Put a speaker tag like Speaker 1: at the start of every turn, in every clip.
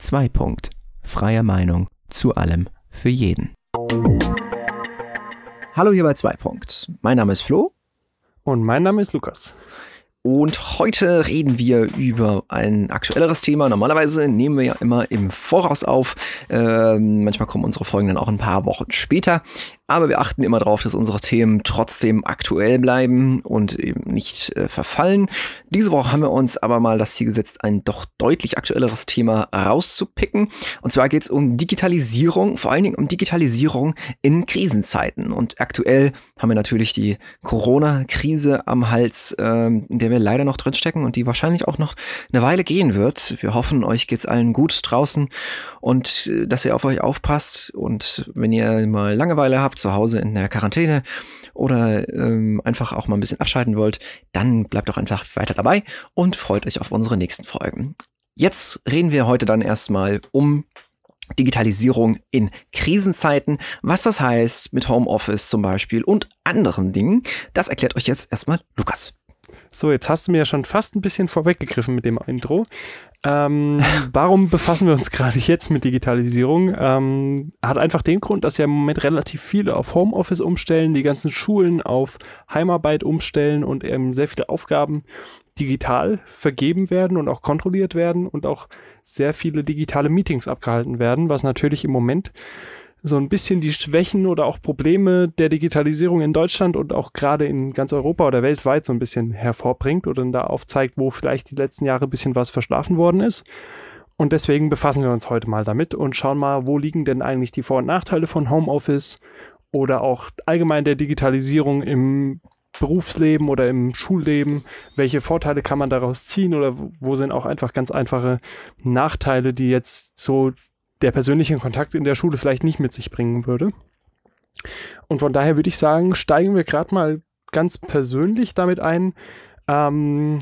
Speaker 1: 2. Punkt. Freie Meinung zu allem für jeden. Hallo hier bei 2. Punkt. Mein Name ist Flo.
Speaker 2: Und mein Name ist Lukas.
Speaker 1: Und heute reden wir über ein aktuelleres Thema. Normalerweise nehmen wir ja immer im Voraus auf. Ähm, manchmal kommen unsere Folgen dann auch ein paar Wochen später. Aber wir achten immer darauf, dass unsere Themen trotzdem aktuell bleiben und eben nicht äh, verfallen. Diese Woche haben wir uns aber mal das Ziel gesetzt, ein doch deutlich aktuelleres Thema rauszupicken. Und zwar geht es um Digitalisierung, vor allen Dingen um Digitalisierung in Krisenzeiten. Und aktuell haben wir natürlich die Corona-Krise am Hals, äh, in der wir leider noch drinstecken und die wahrscheinlich auch noch eine Weile gehen wird. Wir hoffen, euch geht's allen gut draußen und äh, dass ihr auf euch aufpasst. Und wenn ihr mal Langeweile habt, zu Hause in der Quarantäne oder ähm, einfach auch mal ein bisschen abschalten wollt, dann bleibt doch einfach weiter dabei und freut euch auf unsere nächsten Folgen. Jetzt reden wir heute dann erstmal um Digitalisierung in Krisenzeiten, was das heißt mit Homeoffice zum Beispiel und anderen Dingen. Das erklärt euch jetzt erstmal Lukas.
Speaker 2: So, jetzt hast du mir ja schon fast ein bisschen vorweggegriffen mit dem Intro. Ähm, warum befassen wir uns gerade jetzt mit Digitalisierung? Ähm, hat einfach den Grund, dass ja im Moment relativ viele auf Homeoffice umstellen, die ganzen Schulen auf Heimarbeit umstellen und eben sehr viele Aufgaben digital vergeben werden und auch kontrolliert werden und auch sehr viele digitale Meetings abgehalten werden, was natürlich im Moment so ein bisschen die Schwächen oder auch Probleme der Digitalisierung in Deutschland und auch gerade in ganz Europa oder weltweit so ein bisschen hervorbringt oder da aufzeigt, wo vielleicht die letzten Jahre ein bisschen was verschlafen worden ist. Und deswegen befassen wir uns heute mal damit und schauen mal, wo liegen denn eigentlich die Vor- und Nachteile von Homeoffice oder auch allgemein der Digitalisierung im Berufsleben oder im Schulleben, welche Vorteile kann man daraus ziehen oder wo sind auch einfach ganz einfache Nachteile, die jetzt so der persönliche Kontakt in der Schule vielleicht nicht mit sich bringen würde. Und von daher würde ich sagen, steigen wir gerade mal ganz persönlich damit ein. Ähm,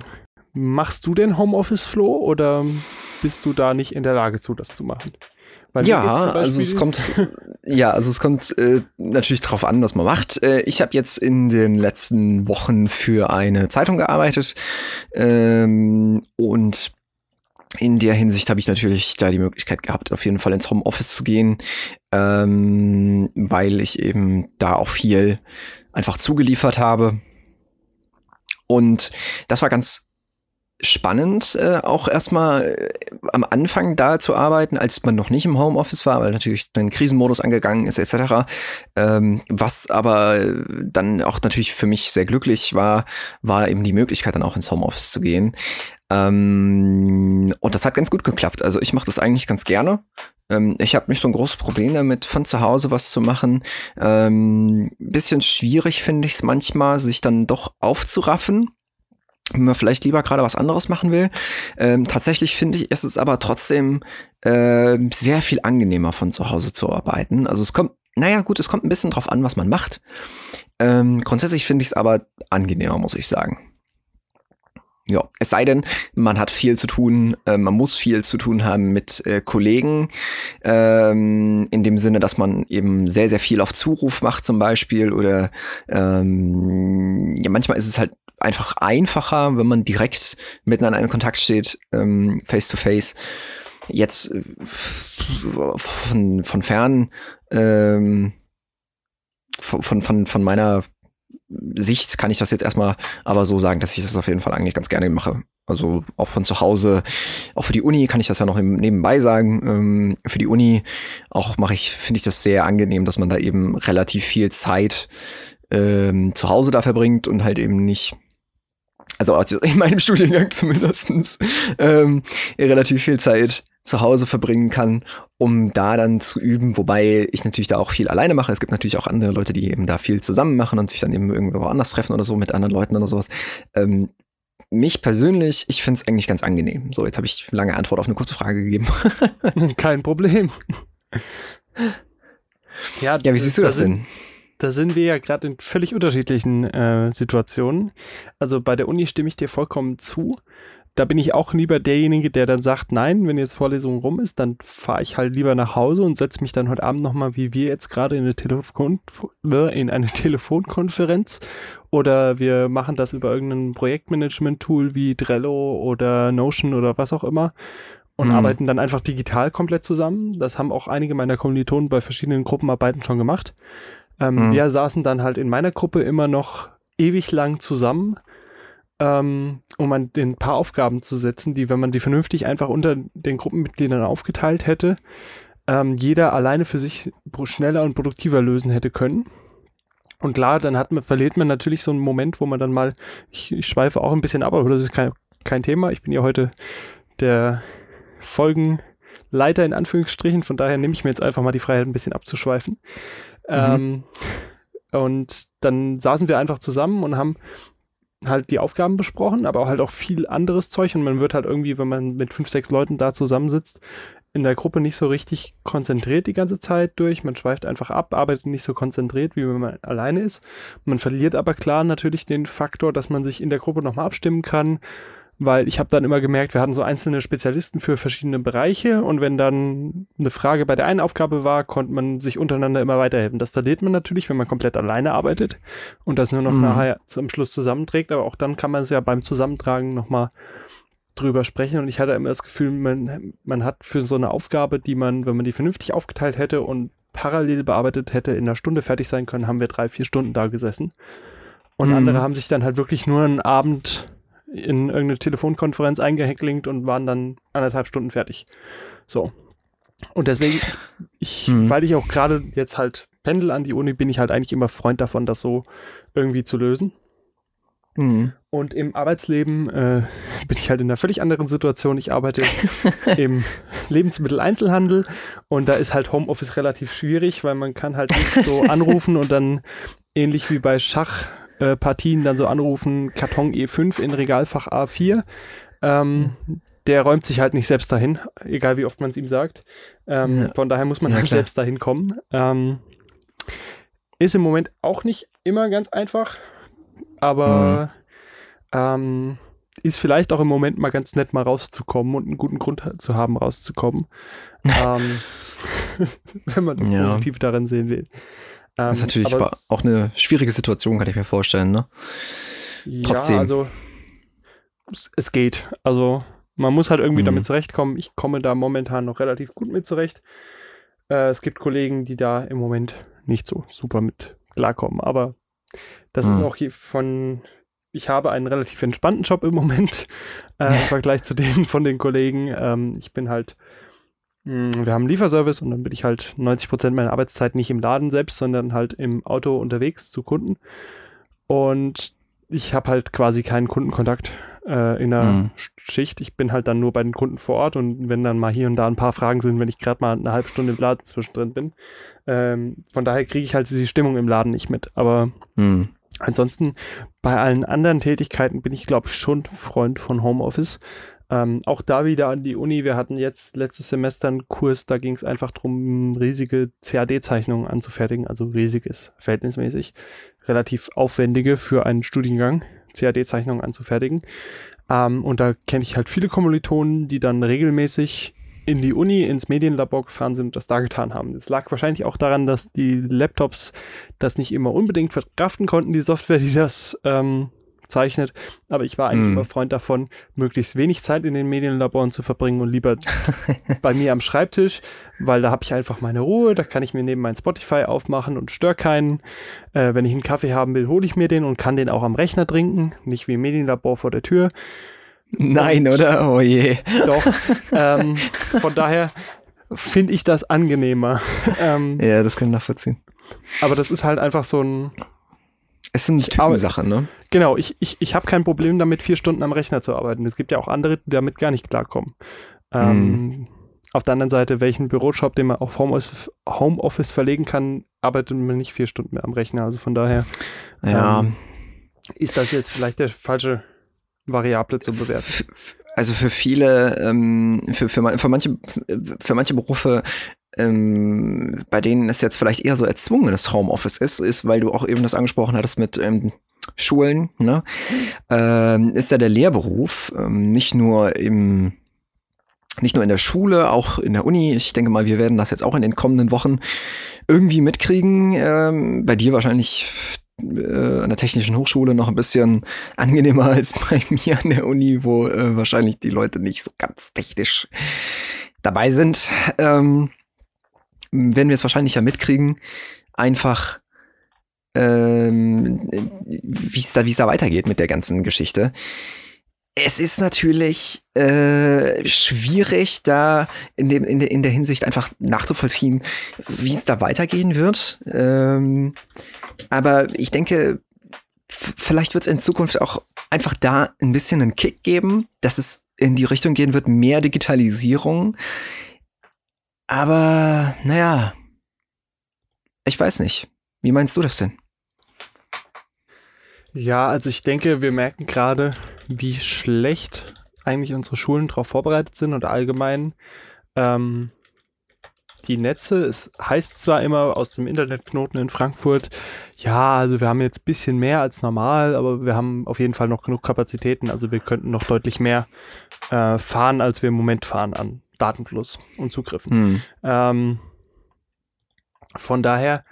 Speaker 2: machst du denn Homeoffice, Flo, oder bist du da nicht in der Lage zu, das zu machen?
Speaker 1: ja, also es kommt, ja, also es kommt äh, natürlich drauf an, was man macht. Äh, ich habe jetzt in den letzten Wochen für eine Zeitung gearbeitet ähm, und in der Hinsicht habe ich natürlich da die Möglichkeit gehabt, auf jeden Fall ins Homeoffice zu gehen, ähm, weil ich eben da auch viel einfach zugeliefert habe. Und das war ganz spannend, äh, auch erstmal äh, am Anfang da zu arbeiten, als man noch nicht im Homeoffice war, weil natürlich dann Krisenmodus angegangen ist, etc. Ähm, was aber dann auch natürlich für mich sehr glücklich war, war eben die Möglichkeit, dann auch ins Homeoffice zu gehen. Ähm, und das hat ganz gut geklappt. Also ich mache das eigentlich ganz gerne. Ähm, ich habe nicht so ein großes Problem damit, von zu Hause was zu machen. Ähm, bisschen schwierig finde ich es manchmal, sich dann doch aufzuraffen wenn man vielleicht lieber gerade was anderes machen will. Ähm, tatsächlich finde ich, ist es aber trotzdem äh, sehr viel angenehmer von zu Hause zu arbeiten. Also es kommt, naja gut, es kommt ein bisschen drauf an, was man macht. Ähm, grundsätzlich finde ich es aber angenehmer, muss ich sagen. Ja, es sei denn, man hat viel zu tun, äh, man muss viel zu tun haben mit äh, Kollegen, ähm, in dem Sinne, dass man eben sehr, sehr viel auf Zuruf macht zum Beispiel oder ähm, ja, manchmal ist es halt einfach einfacher, wenn man direkt miteinander in Kontakt steht, ähm, face to face. Jetzt äh, von, von fern, ähm, von, von, von meiner Sicht kann ich das jetzt erstmal aber so sagen, dass ich das auf jeden Fall eigentlich ganz gerne mache. Also auch von zu Hause, auch für die Uni kann ich das ja noch nebenbei sagen. Ähm, für die Uni auch mache ich, finde ich das sehr angenehm, dass man da eben relativ viel Zeit ähm, zu Hause da verbringt und halt eben nicht also in meinem Studiengang zumindestens ähm, relativ viel Zeit zu Hause verbringen kann, um da dann zu üben, wobei ich natürlich da auch viel alleine mache. Es gibt natürlich auch andere Leute, die eben da viel zusammen machen und sich dann eben irgendwo anders treffen oder so mit anderen Leuten oder sowas. Ähm, mich persönlich, ich finde es eigentlich ganz angenehm. So, jetzt habe ich lange Antwort auf eine kurze Frage gegeben.
Speaker 2: Kein Problem.
Speaker 1: Ja, ja wie siehst du das, das denn?
Speaker 2: Da sind wir ja gerade in völlig unterschiedlichen äh, Situationen. Also bei der Uni stimme ich dir vollkommen zu. Da bin ich auch lieber derjenige, der dann sagt, nein, wenn jetzt Vorlesung rum ist, dann fahre ich halt lieber nach Hause und setze mich dann heute Abend nochmal, wie wir jetzt gerade in eine, Telefon äh, in eine Telefonkonferenz oder wir machen das über irgendein Projektmanagement-Tool wie Trello oder Notion oder was auch immer und mhm. arbeiten dann einfach digital komplett zusammen. Das haben auch einige meiner Kommilitonen bei verschiedenen Gruppenarbeiten schon gemacht. Ähm, mhm. Wir saßen dann halt in meiner Gruppe immer noch ewig lang zusammen, ähm, um an den paar Aufgaben zu setzen, die, wenn man die vernünftig einfach unter den Gruppenmitgliedern aufgeteilt hätte, ähm, jeder alleine für sich schneller und produktiver lösen hätte können. Und klar, dann hat man, verliert man natürlich so einen Moment, wo man dann mal, ich, ich schweife auch ein bisschen ab, aber das ist kein, kein Thema. Ich bin ja heute der Folgenleiter in Anführungsstrichen, von daher nehme ich mir jetzt einfach mal die Freiheit, ein bisschen abzuschweifen. Mhm. Ähm, und dann saßen wir einfach zusammen und haben halt die Aufgaben besprochen, aber halt auch viel anderes Zeug und man wird halt irgendwie, wenn man mit fünf, sechs Leuten da zusammensitzt, in der Gruppe nicht so richtig konzentriert die ganze Zeit durch. Man schweift einfach ab, arbeitet nicht so konzentriert, wie wenn man alleine ist. Man verliert aber klar natürlich den Faktor, dass man sich in der Gruppe nochmal abstimmen kann, weil ich habe dann immer gemerkt, wir hatten so einzelne Spezialisten für verschiedene Bereiche und wenn dann eine Frage bei der einen Aufgabe war, konnte man sich untereinander immer weiterhelfen. Das verliert man natürlich, wenn man komplett alleine arbeitet und das nur noch mhm. nachher zum Schluss zusammenträgt, aber auch dann kann man es ja beim Zusammentragen nochmal drüber sprechen und ich hatte immer das Gefühl, man, man hat für so eine Aufgabe, die man, wenn man die vernünftig aufgeteilt hätte und parallel bearbeitet hätte, in einer Stunde fertig sein können, haben wir drei, vier Stunden da gesessen. Und mhm. andere haben sich dann halt wirklich nur einen Abend in irgendeine Telefonkonferenz eingeheklingt und waren dann anderthalb Stunden fertig. So. Und deswegen, ich, mhm. weil ich auch gerade jetzt halt pendel an die Uni, bin ich halt eigentlich immer Freund davon, das so irgendwie zu lösen. Mhm. Und im Arbeitsleben äh, bin ich halt in einer völlig anderen Situation. Ich arbeite im Lebensmitteleinzelhandel und da ist halt Homeoffice relativ schwierig, weil man kann halt nicht so anrufen und dann ähnlich wie bei Schach äh, Partien dann so anrufen, Karton E5 in Regalfach A4. Ähm, der räumt sich halt nicht selbst dahin, egal wie oft man es ihm sagt. Ähm, ja. Von daher muss man ja, halt klar. selbst dahin kommen. Ähm, ist im Moment auch nicht immer ganz einfach, aber mhm. ist vielleicht auch im Moment mal ganz nett, mal rauszukommen und einen guten Grund zu haben, rauszukommen. ähm, wenn man das ja. Positive darin sehen will.
Speaker 1: Ähm, das ist natürlich aber auch eine schwierige Situation, kann ich mir vorstellen, ne?
Speaker 2: Trotzdem. Ja, also es, es geht. Also man muss halt irgendwie mhm. damit zurechtkommen. Ich komme da momentan noch relativ gut mit zurecht. Äh, es gibt Kollegen, die da im Moment nicht so super mit klarkommen, aber das mhm. ist auch von, ich habe einen relativ entspannten Job im Moment äh, im Vergleich zu denen von den Kollegen. Ähm, ich bin halt wir haben einen Lieferservice und dann bin ich halt 90 Prozent meiner Arbeitszeit nicht im Laden selbst, sondern halt im Auto unterwegs zu Kunden. Und ich habe halt quasi keinen Kundenkontakt äh, in der mhm. Schicht. Ich bin halt dann nur bei den Kunden vor Ort und wenn dann mal hier und da ein paar Fragen sind, wenn ich gerade mal eine halbe Stunde im Laden zwischendrin bin. Ähm, von daher kriege ich halt die Stimmung im Laden nicht mit. Aber mhm. ansonsten bei allen anderen Tätigkeiten bin ich, glaube ich, schon Freund von Homeoffice. Ähm, auch da wieder an die Uni. Wir hatten jetzt letztes Semester einen Kurs, da ging es einfach darum, riesige CAD-Zeichnungen anzufertigen. Also riesig ist verhältnismäßig relativ aufwendige für einen Studiengang, CAD-Zeichnungen anzufertigen. Ähm, und da kenne ich halt viele Kommilitonen, die dann regelmäßig in die Uni, ins Medienlabor gefahren sind und das da getan haben. Das lag wahrscheinlich auch daran, dass die Laptops das nicht immer unbedingt verkraften konnten, die Software, die das ähm, zeichnet. Aber ich war eigentlich mhm. immer Freund davon, möglichst wenig Zeit in den Medienlaboren zu verbringen und lieber bei mir am Schreibtisch, weil da habe ich einfach meine Ruhe, da kann ich mir neben mein Spotify aufmachen und störe keinen. Äh, wenn ich einen Kaffee haben will, hole ich mir den und kann den auch am Rechner trinken, nicht wie im Medienlabor vor der Tür.
Speaker 1: Nein, und, oder? Oh je.
Speaker 2: Doch. ähm, von daher finde ich das angenehmer.
Speaker 1: ähm, ja, das kann ich nachvollziehen.
Speaker 2: Aber das ist halt einfach so ein
Speaker 1: es ist eine Typensache, ne?
Speaker 2: Genau, ich, ich, ich habe kein Problem damit, vier Stunden am Rechner zu arbeiten. Es gibt ja auch andere, die damit gar nicht klarkommen. Ähm, hm. Auf der anderen Seite, welchen Bürojob, den man auf Homeoffice, Homeoffice verlegen kann, arbeitet man nicht vier Stunden mehr am Rechner. Also von daher
Speaker 1: ja. ähm,
Speaker 2: ist das jetzt vielleicht der falsche Variable zu bewerten.
Speaker 1: Also für viele, ähm, für, für, für, manche, für manche Berufe ähm, bei denen es jetzt vielleicht eher so erzwungenes Homeoffice ist, ist, weil du auch eben das angesprochen hattest mit ähm, Schulen, ne? Ähm, ist ja der Lehrberuf ähm, nicht nur im nicht nur in der Schule, auch in der Uni. Ich denke mal, wir werden das jetzt auch in den kommenden Wochen irgendwie mitkriegen. Ähm, bei dir wahrscheinlich äh, an der Technischen Hochschule noch ein bisschen angenehmer als bei mir an der Uni, wo äh, wahrscheinlich die Leute nicht so ganz technisch dabei sind. Ähm, werden wir es wahrscheinlich ja mitkriegen. Einfach ähm, wie es da, da weitergeht mit der ganzen Geschichte. Es ist natürlich äh, schwierig, da in, dem, in, de, in der Hinsicht einfach nachzuvollziehen, wie es da weitergehen wird. Ähm, aber ich denke, vielleicht wird es in Zukunft auch einfach da ein bisschen einen Kick geben, dass es in die Richtung gehen wird, mehr Digitalisierung. Aber naja, ich weiß nicht. Wie meinst du das denn?
Speaker 2: Ja, also ich denke, wir merken gerade, wie schlecht eigentlich unsere Schulen darauf vorbereitet sind und allgemein ähm, die Netze. Es heißt zwar immer aus dem Internetknoten in Frankfurt, ja, also wir haben jetzt ein bisschen mehr als normal, aber wir haben auf jeden Fall noch genug Kapazitäten. Also wir könnten noch deutlich mehr äh, fahren, als wir im Moment fahren an Datenfluss und Zugriffen. Hm. Ähm, von daher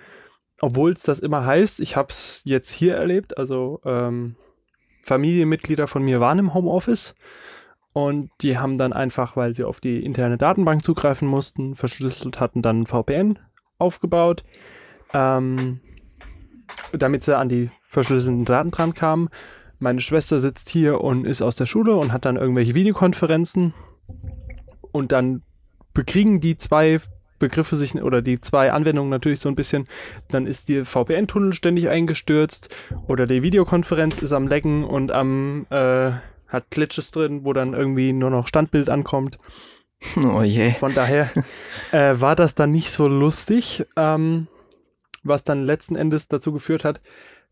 Speaker 2: obwohl es das immer heißt, ich habe es jetzt hier erlebt, also ähm, Familienmitglieder von mir waren im Homeoffice und die haben dann einfach, weil sie auf die interne Datenbank zugreifen mussten, verschlüsselt hatten, dann VPN aufgebaut, ähm, damit sie an die verschlüsselten Daten dran kamen. Meine Schwester sitzt hier und ist aus der Schule und hat dann irgendwelche Videokonferenzen und dann bekriegen die zwei Begriffe sich oder die zwei Anwendungen natürlich so ein bisschen, dann ist die VPN-Tunnel ständig eingestürzt oder die Videokonferenz ist am Lecken und am äh, hat Glitches drin, wo dann irgendwie nur noch Standbild ankommt. Oh je. Von daher äh, war das dann nicht so lustig, ähm, was dann letzten Endes dazu geführt hat,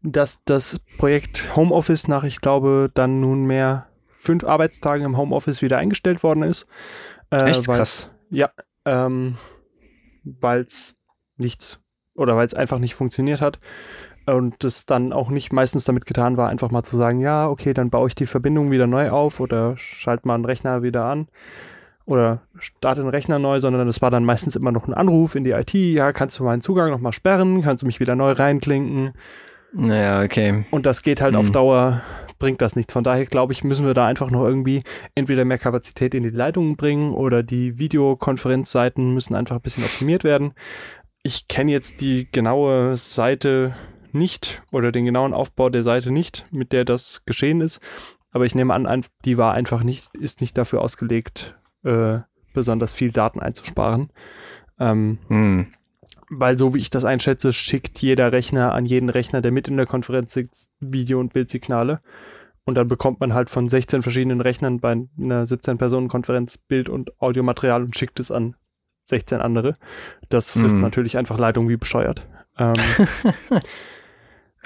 Speaker 2: dass das Projekt Homeoffice nach, ich glaube, dann nunmehr fünf Arbeitstagen im Homeoffice wieder eingestellt worden ist.
Speaker 1: Äh, Echt krass.
Speaker 2: Ja, ähm, weil es nichts oder weil es einfach nicht funktioniert hat. Und es dann auch nicht meistens damit getan war, einfach mal zu sagen, ja, okay, dann baue ich die Verbindung wieder neu auf oder schalte mal einen Rechner wieder an oder starte einen Rechner neu, sondern es war dann meistens immer noch ein Anruf in die IT, ja, kannst du meinen Zugang nochmal sperren, kannst du mich wieder neu reinklinken.
Speaker 1: Naja, okay.
Speaker 2: Und das geht halt hm. auf Dauer, bringt das nichts. Von daher glaube ich, müssen wir da einfach noch irgendwie entweder mehr Kapazität in die Leitungen bringen oder die Videokonferenzseiten müssen einfach ein bisschen optimiert werden. Ich kenne jetzt die genaue Seite nicht oder den genauen Aufbau der Seite nicht, mit der das geschehen ist. Aber ich nehme an, die war einfach nicht, ist nicht dafür ausgelegt, äh, besonders viel Daten einzusparen. Ähm, hm. Weil so wie ich das einschätze, schickt jeder Rechner an jeden Rechner, der mit in der Konferenz sitzt, Video- und Bildsignale. Und dann bekommt man halt von 16 verschiedenen Rechnern bei einer 17-Personen-Konferenz Bild- und Audiomaterial und schickt es an 16 andere. Das frisst hm. natürlich einfach Leitung wie bescheuert. Ähm,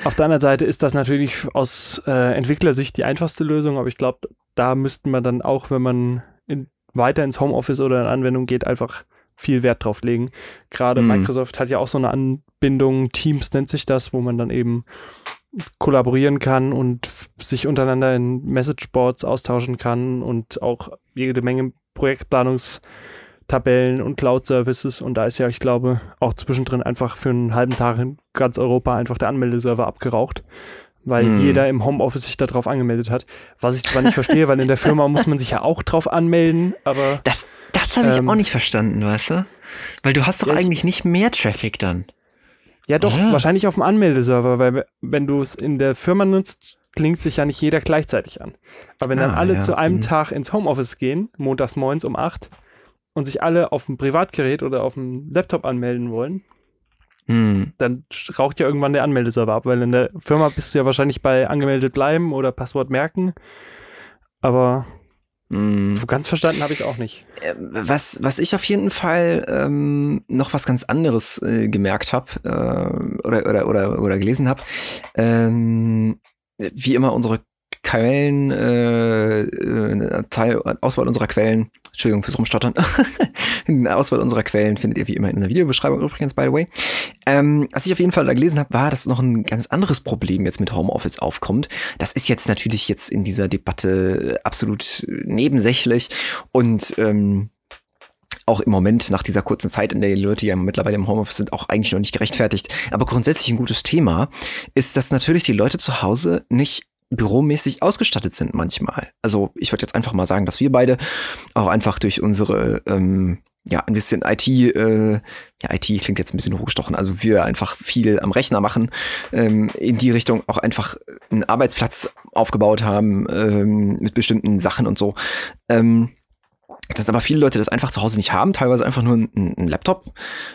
Speaker 2: Auf der anderen Seite ist das natürlich aus äh, Entwicklersicht die einfachste Lösung, aber ich glaube, da müssten wir dann auch, wenn man in, weiter ins Homeoffice oder in Anwendung geht, einfach viel Wert drauf legen. Gerade mm. Microsoft hat ja auch so eine Anbindung, Teams nennt sich das, wo man dann eben kollaborieren kann und sich untereinander in Messageboards austauschen kann und auch jede Menge Projektplanungs- Tabellen und Cloud-Services und da ist ja, ich glaube, auch zwischendrin einfach für einen halben Tag in ganz Europa einfach der Anmeldeserver abgeraucht, weil hm. jeder im Homeoffice sich darauf angemeldet hat. Was ich zwar nicht verstehe, weil in der Firma muss man sich ja auch drauf anmelden, aber.
Speaker 1: Das, das habe ich ähm, auch nicht verstanden, weißt du? Weil du hast doch ja, eigentlich nicht mehr Traffic dann.
Speaker 2: Ja, doch, Oder? wahrscheinlich auf dem Anmeldeserver, weil wenn du es in der Firma nutzt, klingt sich ja nicht jeder gleichzeitig an. Aber wenn ah, dann alle ja. zu einem mhm. Tag ins Homeoffice gehen, montags morgens um acht, und sich alle auf dem Privatgerät oder auf dem Laptop anmelden wollen, hm. dann raucht ja irgendwann der Anmeldeserver ab, weil in der Firma bist du ja wahrscheinlich bei angemeldet bleiben oder Passwort merken. Aber hm. so ganz verstanden habe ich es auch nicht.
Speaker 1: Äh, was, was ich auf jeden Fall ähm, noch was ganz anderes äh, gemerkt habe äh, oder, oder, oder, oder gelesen habe, ähm, wie immer unsere Quellen, äh, äh, Teil, Auswahl unserer Quellen, Entschuldigung fürs Rumstottern, Auswahl unserer Quellen findet ihr wie immer in der Videobeschreibung übrigens, by the way. Ähm, was ich auf jeden Fall da gelesen habe, war, dass noch ein ganz anderes Problem jetzt mit Homeoffice aufkommt. Das ist jetzt natürlich jetzt in dieser Debatte absolut nebensächlich und ähm, auch im Moment nach dieser kurzen Zeit, in der die Leute ja mittlerweile im Homeoffice sind, auch eigentlich noch nicht gerechtfertigt. Aber grundsätzlich ein gutes Thema ist, dass natürlich die Leute zu Hause nicht büromäßig ausgestattet sind manchmal. Also ich würde jetzt einfach mal sagen, dass wir beide auch einfach durch unsere ähm, ja, ein bisschen IT, äh, ja, IT klingt jetzt ein bisschen hochgestochen, also wir einfach viel am Rechner machen, ähm, in die Richtung auch einfach einen Arbeitsplatz aufgebaut haben ähm, mit bestimmten Sachen und so. Ähm, dass aber viele Leute das einfach zu Hause nicht haben, teilweise einfach nur ein, ein Laptop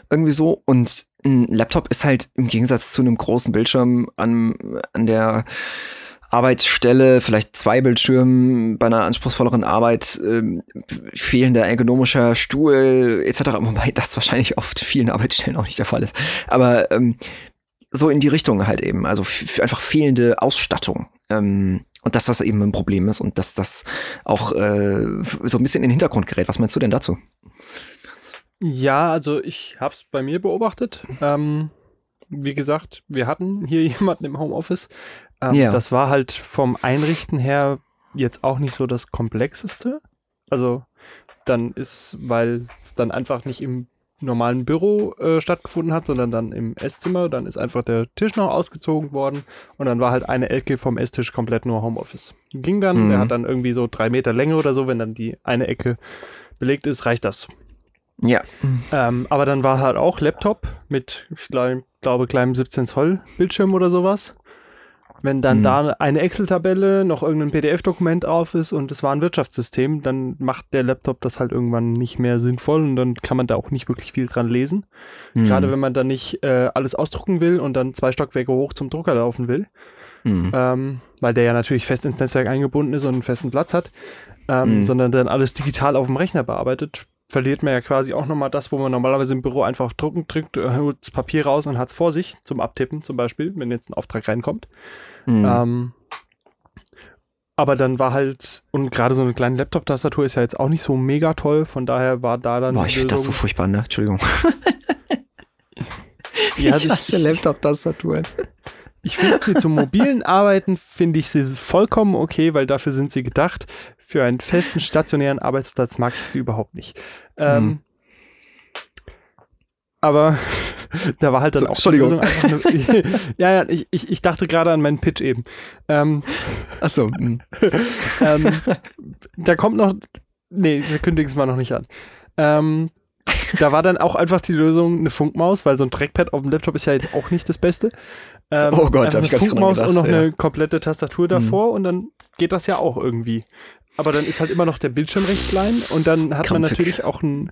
Speaker 1: irgendwie so. Und ein Laptop ist halt im Gegensatz zu einem großen Bildschirm an, an der Arbeitsstelle, vielleicht zwei Bildschirmen bei einer anspruchsvolleren Arbeit, ähm, fehlender ergonomischer Stuhl etc., wobei das wahrscheinlich oft vielen Arbeitsstellen auch nicht der Fall ist. Aber ähm, so in die Richtung halt eben, also einfach fehlende Ausstattung. Ähm, und dass das eben ein Problem ist und dass das auch äh, so ein bisschen in den Hintergrund gerät. Was meinst du denn dazu?
Speaker 2: Ja, also ich habe es bei mir beobachtet. Ähm, wie gesagt, wir hatten hier jemanden im Homeoffice, ähm, ja. Das war halt vom Einrichten her jetzt auch nicht so das Komplexeste. Also dann ist, weil es dann einfach nicht im normalen Büro äh, stattgefunden hat, sondern dann im Esszimmer. Dann ist einfach der Tisch noch ausgezogen worden und dann war halt eine Ecke vom Esstisch komplett nur Homeoffice. Ging dann, mhm. der hat dann irgendwie so drei Meter Länge oder so, wenn dann die eine Ecke belegt ist, reicht das.
Speaker 1: Ja.
Speaker 2: Ähm, aber dann war halt auch Laptop mit, ich glaube, kleinem 17 Zoll Bildschirm oder sowas. Wenn dann mhm. da eine Excel-Tabelle, noch irgendein PDF-Dokument auf ist und es war ein Wirtschaftssystem, dann macht der Laptop das halt irgendwann nicht mehr sinnvoll und dann kann man da auch nicht wirklich viel dran lesen. Mhm. Gerade wenn man da nicht äh, alles ausdrucken will und dann zwei Stockwerke hoch zum Drucker laufen will. Mhm. Ähm, weil der ja natürlich fest ins Netzwerk eingebunden ist und einen festen Platz hat, ähm, mhm. sondern dann alles digital auf dem Rechner bearbeitet, verliert man ja quasi auch nochmal das, wo man normalerweise im Büro einfach drucken drückt, äh, holt das Papier raus und hat es vor sich zum Abtippen zum Beispiel, wenn jetzt ein Auftrag reinkommt. Mhm. Ähm, aber dann war halt, und gerade so eine kleine Laptop-Tastatur ist ja jetzt auch nicht so mega toll, von daher war da dann.
Speaker 1: Boah, ich finde das so furchtbar, ne? Entschuldigung. ja, ich hasse Laptop-Tastaturen.
Speaker 2: Ich finde sie zum mobilen Arbeiten, finde ich sie vollkommen okay, weil dafür sind sie gedacht. Für einen festen, stationären Arbeitsplatz mag ich sie überhaupt nicht. Ähm, mhm. Aber da war halt dann so, auch
Speaker 1: Entschuldigung.
Speaker 2: Eine, ja, ja, ich, ich, ich dachte gerade an meinen Pitch eben. Ähm,
Speaker 1: Ach so. Hm.
Speaker 2: ähm, da kommt noch, nee, wir kündigen es mal noch nicht an. Ähm, da war dann auch einfach die Lösung eine Funkmaus, weil so ein Trackpad auf dem Laptop ist ja jetzt auch nicht das Beste.
Speaker 1: Ähm, oh Gott, da habe ich
Speaker 2: ganz Funkmaus gedacht, und noch ja. eine komplette Tastatur davor mhm. und dann geht das ja auch irgendwie. Aber dann ist halt immer noch der Bildschirm recht klein und dann hat Krampfig. man natürlich auch ein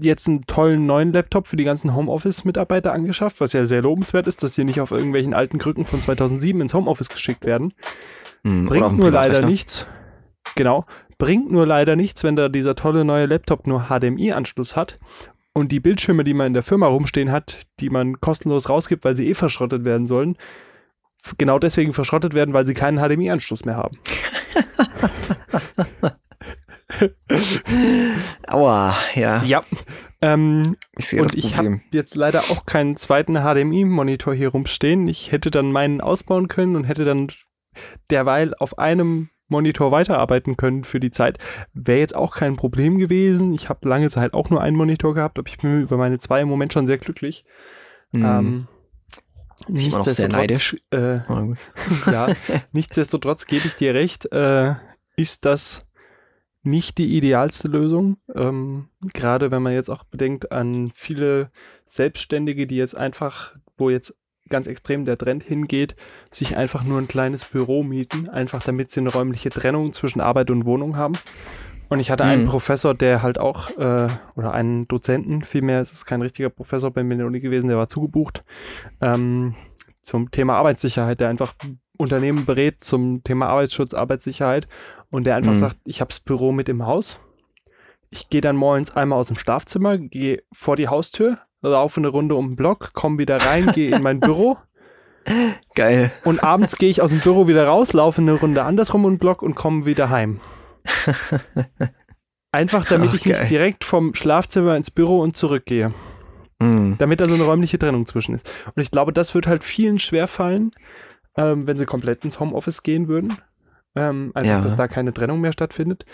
Speaker 2: jetzt einen tollen neuen Laptop für die ganzen Homeoffice-Mitarbeiter angeschafft, was ja sehr lobenswert ist, dass sie nicht auf irgendwelchen alten Krücken von 2007 ins Homeoffice geschickt werden. Mhm, Bringt nur leider nichts. Genau. Bringt nur leider nichts, wenn da dieser tolle neue Laptop nur HDMI-Anschluss hat und die Bildschirme, die man in der Firma rumstehen hat, die man kostenlos rausgibt, weil sie eh verschrottet werden sollen, genau deswegen verschrottet werden, weil sie keinen HDMI-Anschluss mehr haben.
Speaker 1: Aua, ja.
Speaker 2: Ja. Ähm, ich und ich habe jetzt leider auch keinen zweiten HDMI-Monitor hier rumstehen. Ich hätte dann meinen ausbauen können und hätte dann derweil auf einem Monitor weiterarbeiten können für die Zeit. Wäre jetzt auch kein Problem gewesen. Ich habe lange Zeit auch nur einen Monitor gehabt, aber ich bin über meine zwei im Moment schon sehr glücklich. Mhm. Ähm,
Speaker 1: nichtsdestotrotz,
Speaker 2: äh, ja, nichtsdestotrotz gebe ich dir recht, äh, ist das nicht die idealste Lösung. Ähm, gerade wenn man jetzt auch bedenkt an viele Selbstständige, die jetzt einfach, wo jetzt ganz extrem der Trend hingeht, sich einfach nur ein kleines Büro mieten, einfach damit sie eine räumliche Trennung zwischen Arbeit und Wohnung haben. Und ich hatte mhm. einen Professor, der halt auch, äh, oder einen Dozenten, vielmehr, es ist kein richtiger Professor bei mir in der Uni gewesen, der war zugebucht, ähm, zum Thema Arbeitssicherheit, der einfach Unternehmen berät zum Thema Arbeitsschutz, Arbeitssicherheit und der einfach mhm. sagt, ich habe das Büro mit im Haus. Ich gehe dann morgens einmal aus dem Schlafzimmer, gehe vor die Haustür, laufe eine Runde um den Block, komme wieder rein, gehe in mein Büro.
Speaker 1: Geil.
Speaker 2: Und abends gehe ich aus dem Büro wieder raus, laufe eine Runde andersrum um den Block und komme wieder heim. Einfach damit Ach, ich nicht direkt vom Schlafzimmer ins Büro und zurückgehe. Mhm. Damit da so eine räumliche Trennung zwischen ist. Und ich glaube, das wird halt vielen schwerfallen, ähm, wenn sie komplett ins Homeoffice gehen würden. Ähm, einfach, ja. dass da keine Trennung mehr stattfindet.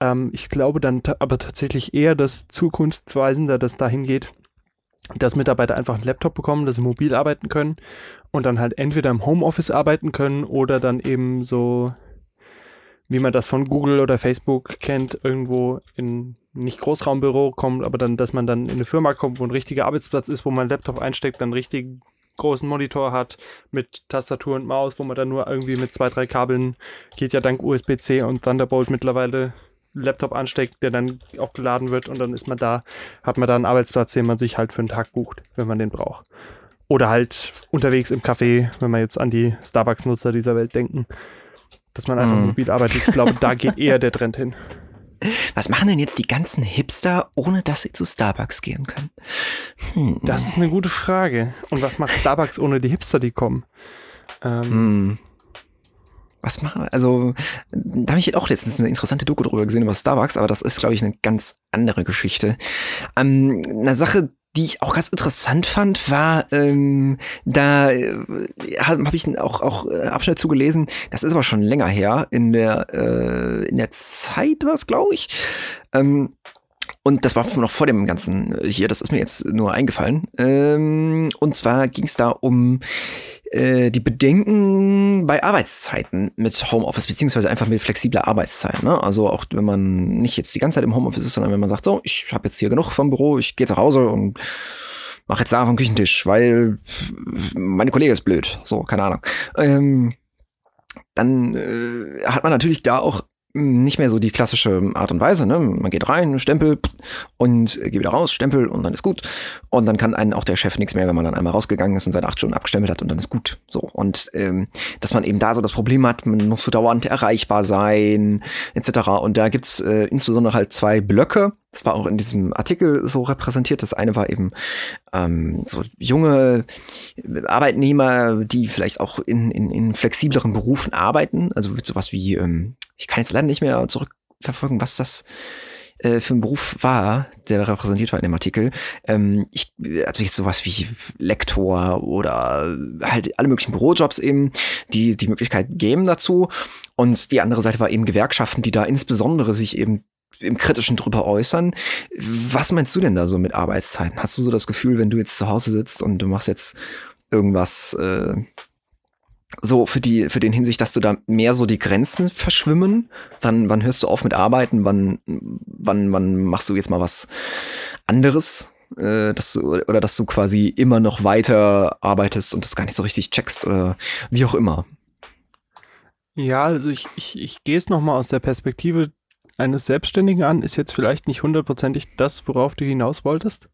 Speaker 2: Ähm, ich glaube dann aber tatsächlich eher, dass zukunftsweisender das dahin geht, dass Mitarbeiter einfach einen Laptop bekommen, dass sie mobil arbeiten können und dann halt entweder im Homeoffice arbeiten können oder dann eben so, wie man das von Google oder Facebook kennt, irgendwo in nicht Großraumbüro kommt, aber dann, dass man dann in eine Firma kommt, wo ein richtiger Arbeitsplatz ist, wo man einen Laptop einsteckt, dann richtig großen Monitor hat mit Tastatur und Maus, wo man dann nur irgendwie mit zwei, drei Kabeln geht ja dank USB-C und Thunderbolt mittlerweile Laptop ansteckt, der dann auch geladen wird und dann ist man da, hat man da einen Arbeitsplatz, den man sich halt für einen Tag bucht, wenn man den braucht. Oder halt unterwegs im Café, wenn wir jetzt an die Starbucks-Nutzer dieser Welt denken, dass man einfach mm. mobil arbeitet. Ich glaube, da geht eher der Trend hin.
Speaker 1: Was machen denn jetzt die ganzen Hipster, ohne dass sie zu Starbucks gehen können?
Speaker 2: Hm. Das ist eine gute Frage. Und was macht Starbucks ohne die Hipster, die kommen?
Speaker 1: Ähm, hm was machen wir? Also, da habe ich auch letztens eine interessante Doku drüber gesehen über Starbucks, aber das ist, glaube ich, eine ganz andere Geschichte. Ähm, eine Sache, die ich auch ganz interessant fand, war, ähm, da äh, habe hab ich auch, auch äh, Abschnitt zugelesen, das ist aber schon länger her, in der, äh, in der Zeit war es, glaube ich. Ähm, und das war noch vor dem ganzen hier, das ist mir jetzt nur eingefallen. Ähm, und zwar ging es da um äh, die Bedenken bei Arbeitszeiten mit Homeoffice, beziehungsweise einfach mit flexibler Arbeitszeit. Ne? Also auch wenn man nicht jetzt die ganze Zeit im Homeoffice ist, sondern wenn man sagt, so, ich habe jetzt hier genug vom Büro, ich gehe zu Hause und mache jetzt da vom Küchentisch, weil meine Kollege ist blöd. So, keine Ahnung. Ähm, dann äh, hat man natürlich da auch nicht mehr so die klassische Art und Weise. Ne? Man geht rein, Stempel und geht wieder raus, Stempel und dann ist gut. Und dann kann einen auch der Chef nichts mehr, wenn man dann einmal rausgegangen ist und seine acht Stunden abgestempelt hat und dann ist gut. So. Und ähm, dass man eben da so das Problem hat, man muss so dauernd erreichbar sein, etc. Und da gibt's äh, insbesondere halt zwei Blöcke. Das war auch in diesem Artikel so repräsentiert. Das eine war eben ähm, so junge Arbeitnehmer, die vielleicht auch in, in, in flexibleren Berufen arbeiten. Also sowas wie ähm, ich kann jetzt leider nicht mehr zurückverfolgen, was das äh, für ein Beruf war, der repräsentiert war in dem Artikel. Ähm, ich, also jetzt sowas wie Lektor oder halt alle möglichen Bürojobs eben, die die Möglichkeit geben dazu. Und die andere Seite war eben Gewerkschaften, die da insbesondere sich eben im Kritischen drüber äußern. Was meinst du denn da so mit Arbeitszeiten? Hast du so das Gefühl, wenn du jetzt zu Hause sitzt und du machst jetzt irgendwas, äh, so für die, für den Hinsicht, dass du da mehr so die Grenzen verschwimmen. Wann, wann hörst du auf mit Arbeiten? Wann, wann, wann machst du jetzt mal was anderes? Äh, dass du, oder dass du quasi immer noch weiter arbeitest und das gar nicht so richtig checkst oder wie auch immer.
Speaker 2: Ja, also ich, ich, ich gehe es nochmal aus der Perspektive eines Selbstständigen an, ist jetzt vielleicht nicht hundertprozentig das, worauf du hinaus wolltest.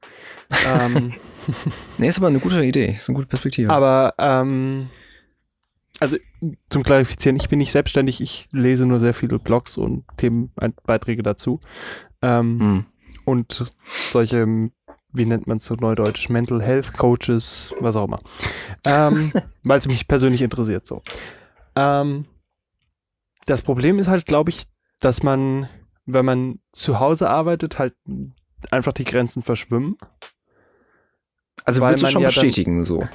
Speaker 2: ähm,
Speaker 1: nee, ist aber eine gute Idee, ist eine gute Perspektive.
Speaker 2: Aber ähm, also zum Klarifizieren, ich bin nicht selbstständig, ich lese nur sehr viele Blogs und Themenbeiträge dazu. Ähm, hm. Und solche, wie nennt man es so neudeutsch, Mental Health Coaches, was auch immer. Ähm, Weil es mich persönlich interessiert so. Ähm, das Problem ist halt, glaube ich, dass man, wenn man zu Hause arbeitet, halt einfach die Grenzen verschwimmen.
Speaker 1: Also willst du schon ja bestätigen, dann, so?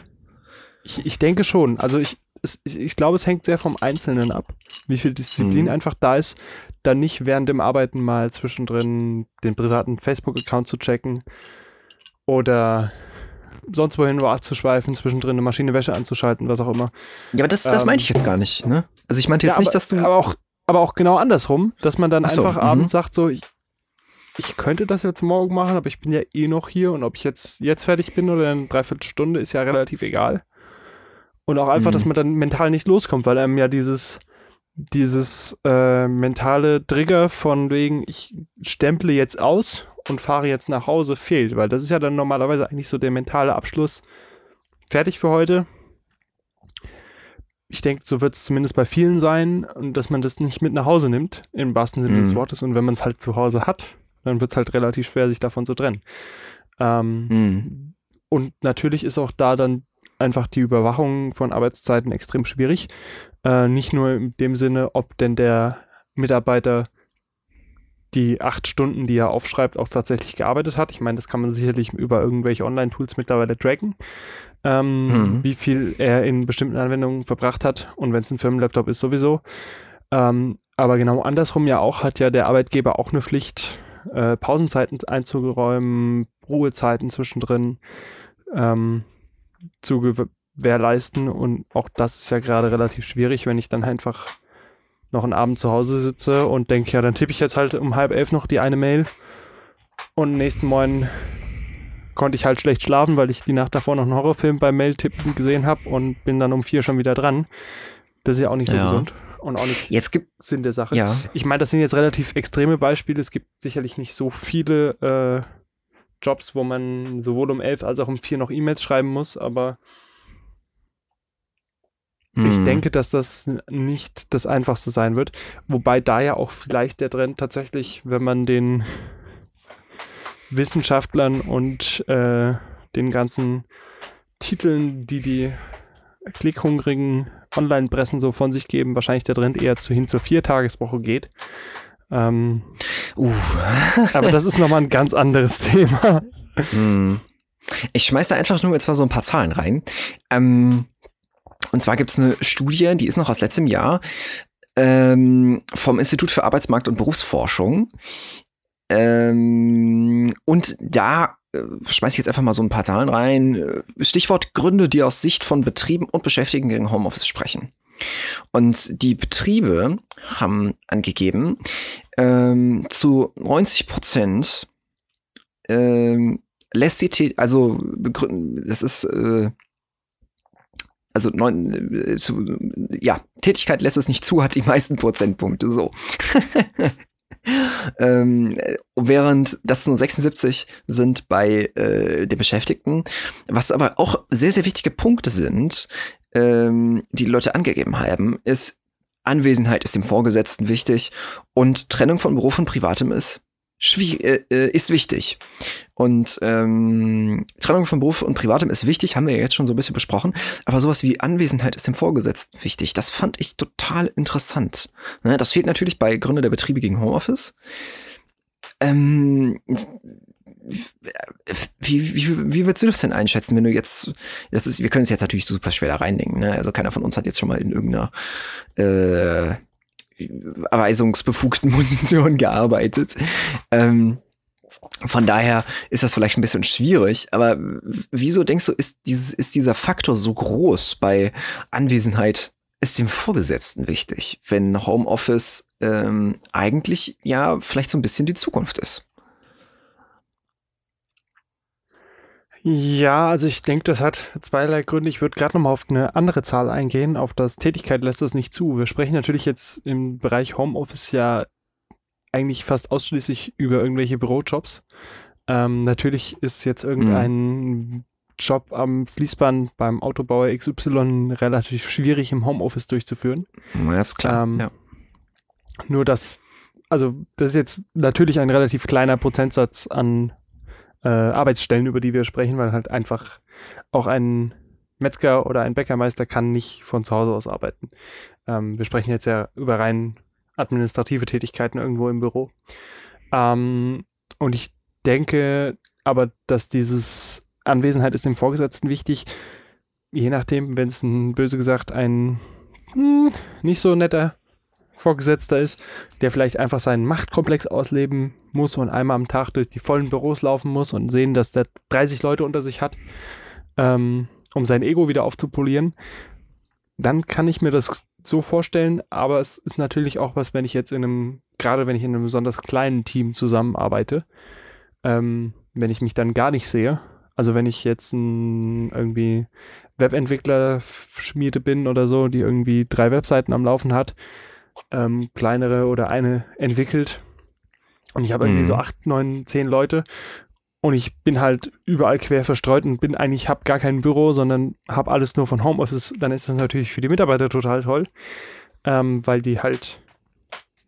Speaker 2: Ich, ich denke schon. Also ich, es, ich glaube, es hängt sehr vom Einzelnen ab, wie viel Disziplin mhm. einfach da ist, dann nicht während dem Arbeiten mal zwischendrin den privaten Facebook-Account zu checken oder sonst wohin nur abzuschweifen, zwischendrin eine Maschine Wäsche anzuschalten, was auch immer.
Speaker 1: Ja, aber das, das ähm, meinte ich jetzt gar nicht, ne? Also ich meinte jetzt ja,
Speaker 2: aber,
Speaker 1: nicht, dass du.
Speaker 2: Aber auch, aber auch genau andersrum, dass man dann so, einfach -hmm. abends sagt, so, ich, ich könnte das jetzt morgen machen, aber ich bin ja eh noch hier und ob ich jetzt, jetzt fertig bin oder in dreiviertel Stunde, ist ja relativ egal. Und auch einfach, mhm. dass man dann mental nicht loskommt, weil einem ja dieses, dieses äh, mentale Trigger von wegen, ich stemple jetzt aus und fahre jetzt nach Hause fehlt, weil das ist ja dann normalerweise eigentlich so der mentale Abschluss. Fertig für heute. Ich denke, so wird es zumindest bei vielen sein, und dass man das nicht mit nach Hause nimmt, im wahrsten Sinne mhm. des Wortes. Und wenn man es halt zu Hause hat, dann wird es halt relativ schwer, sich davon zu trennen. Ähm, mhm. Und natürlich ist auch da dann einfach die Überwachung von Arbeitszeiten extrem schwierig. Äh, nicht nur in dem Sinne, ob denn der Mitarbeiter die acht Stunden, die er aufschreibt, auch tatsächlich gearbeitet hat. Ich meine, das kann man sicherlich über irgendwelche Online-Tools mittlerweile tracken, ähm, mhm. wie viel er in bestimmten Anwendungen verbracht hat und wenn es ein Firmenlaptop ist sowieso. Ähm, aber genau andersrum ja auch, hat ja der Arbeitgeber auch eine Pflicht, äh, Pausenzeiten einzuräumen, Ruhezeiten zwischendrin ähm, zu gewährleisten. Und auch das ist ja gerade relativ schwierig, wenn ich dann einfach noch einen Abend zu Hause sitze und denke, ja, dann tippe ich jetzt halt um halb elf noch die eine Mail und nächsten Morgen konnte ich halt schlecht schlafen, weil ich die Nacht davor noch einen Horrorfilm beim Mail-Tippen gesehen habe und bin dann um vier schon wieder dran. Das ist ja auch nicht so ja. gesund und auch nicht
Speaker 1: jetzt gibt,
Speaker 2: Sinn der Sache.
Speaker 1: Ja.
Speaker 2: Ich meine, das sind jetzt relativ extreme Beispiele. Es gibt sicherlich nicht so viele äh, Jobs, wo man sowohl um elf als auch um vier noch E-Mails schreiben muss, aber hm. ich denke, dass das nicht das Einfachste sein wird. Wobei da ja auch vielleicht der Trend tatsächlich, wenn man den Wissenschaftlern und äh, den ganzen Titeln, die die klickhungrigen Online-Pressen so von sich geben, wahrscheinlich der Trend eher zu hin zur Viertageswoche geht. Ähm, uh. aber das ist nochmal ein ganz anderes Thema.
Speaker 1: Hm. Ich schmeiße einfach nur jetzt mal so ein paar Zahlen rein. Ähm, und zwar gibt es eine Studie, die ist noch aus letztem Jahr ähm, vom Institut für Arbeitsmarkt und Berufsforschung. Ähm, und da äh, schmeiße ich jetzt einfach mal so ein paar Zahlen rein. Äh, Stichwort Gründe, die aus Sicht von Betrieben und Beschäftigten gegen Homeoffice sprechen. Und die Betriebe haben angegeben, ähm, zu 90 Prozent ähm, lässt die, also begründen, das ist, äh, also neun, äh, zu, ja, Tätigkeit lässt es nicht zu, hat die meisten Prozentpunkte, so. ähm, während das nur 76 sind bei äh, den Beschäftigten. Was aber auch sehr, sehr wichtige Punkte sind, ähm, die, die Leute angegeben haben, ist Anwesenheit ist dem Vorgesetzten wichtig und Trennung von Beruf und Privatem ist ist wichtig. Und ähm, Trennung von Beruf und Privatem ist wichtig, haben wir ja jetzt schon so ein bisschen besprochen. Aber sowas wie Anwesenheit ist dem Vorgesetzten wichtig. Das fand ich total interessant. Ne, das fehlt natürlich bei Gründer der Betriebe gegen Homeoffice. Ähm, wie, wie, wie würdest du das denn einschätzen, wenn du jetzt, das ist, wir können es jetzt natürlich super schwer da reindenken, ne? Also keiner von uns hat jetzt schon mal in irgendeiner äh, weisungsbefugten Position gearbeitet. Ähm, von daher ist das vielleicht ein bisschen schwierig, aber wieso denkst du, ist, dieses, ist dieser Faktor so groß bei Anwesenheit ist dem Vorgesetzten wichtig, wenn Homeoffice ähm, eigentlich ja vielleicht so ein bisschen die Zukunft ist?
Speaker 2: Ja, also ich denke, das hat zweierlei Gründe. Ich würde gerade nochmal auf eine andere Zahl eingehen. Auf das Tätigkeit lässt das nicht zu. Wir sprechen natürlich jetzt im Bereich Homeoffice ja eigentlich fast ausschließlich über irgendwelche Bürojobs. Ähm, natürlich ist jetzt irgendein. Job am Fließband beim Autobauer XY relativ schwierig im Homeoffice durchzuführen.
Speaker 1: Na, ist klar. Ähm, ja.
Speaker 2: Nur dass, also das ist jetzt natürlich ein relativ kleiner Prozentsatz an äh, Arbeitsstellen, über die wir sprechen, weil halt einfach auch ein Metzger oder ein Bäckermeister kann nicht von zu Hause aus arbeiten. Ähm, wir sprechen jetzt ja über rein administrative Tätigkeiten irgendwo im Büro. Ähm, und ich denke aber, dass dieses Anwesenheit ist dem Vorgesetzten wichtig, je nachdem, wenn es ein böse gesagt ein hm, nicht so netter Vorgesetzter ist, der vielleicht einfach seinen Machtkomplex ausleben muss und einmal am Tag durch die vollen Büros laufen muss und sehen, dass der 30 Leute unter sich hat, ähm, um sein Ego wieder aufzupolieren, dann kann ich mir das so vorstellen, aber es ist natürlich auch was, wenn ich jetzt in einem, gerade wenn ich in einem besonders kleinen Team zusammenarbeite, ähm, wenn ich mich dann gar nicht sehe, also wenn ich jetzt ein irgendwie Webentwickler-Schmiede bin oder so, die irgendwie drei Webseiten am Laufen hat, ähm, kleinere oder eine entwickelt. Und ich habe irgendwie mhm. so acht, neun, zehn Leute. Und ich bin halt überall quer verstreut und bin eigentlich, habe gar kein Büro, sondern habe alles nur von Homeoffice. Dann ist das natürlich für die Mitarbeiter total toll, ähm, weil die halt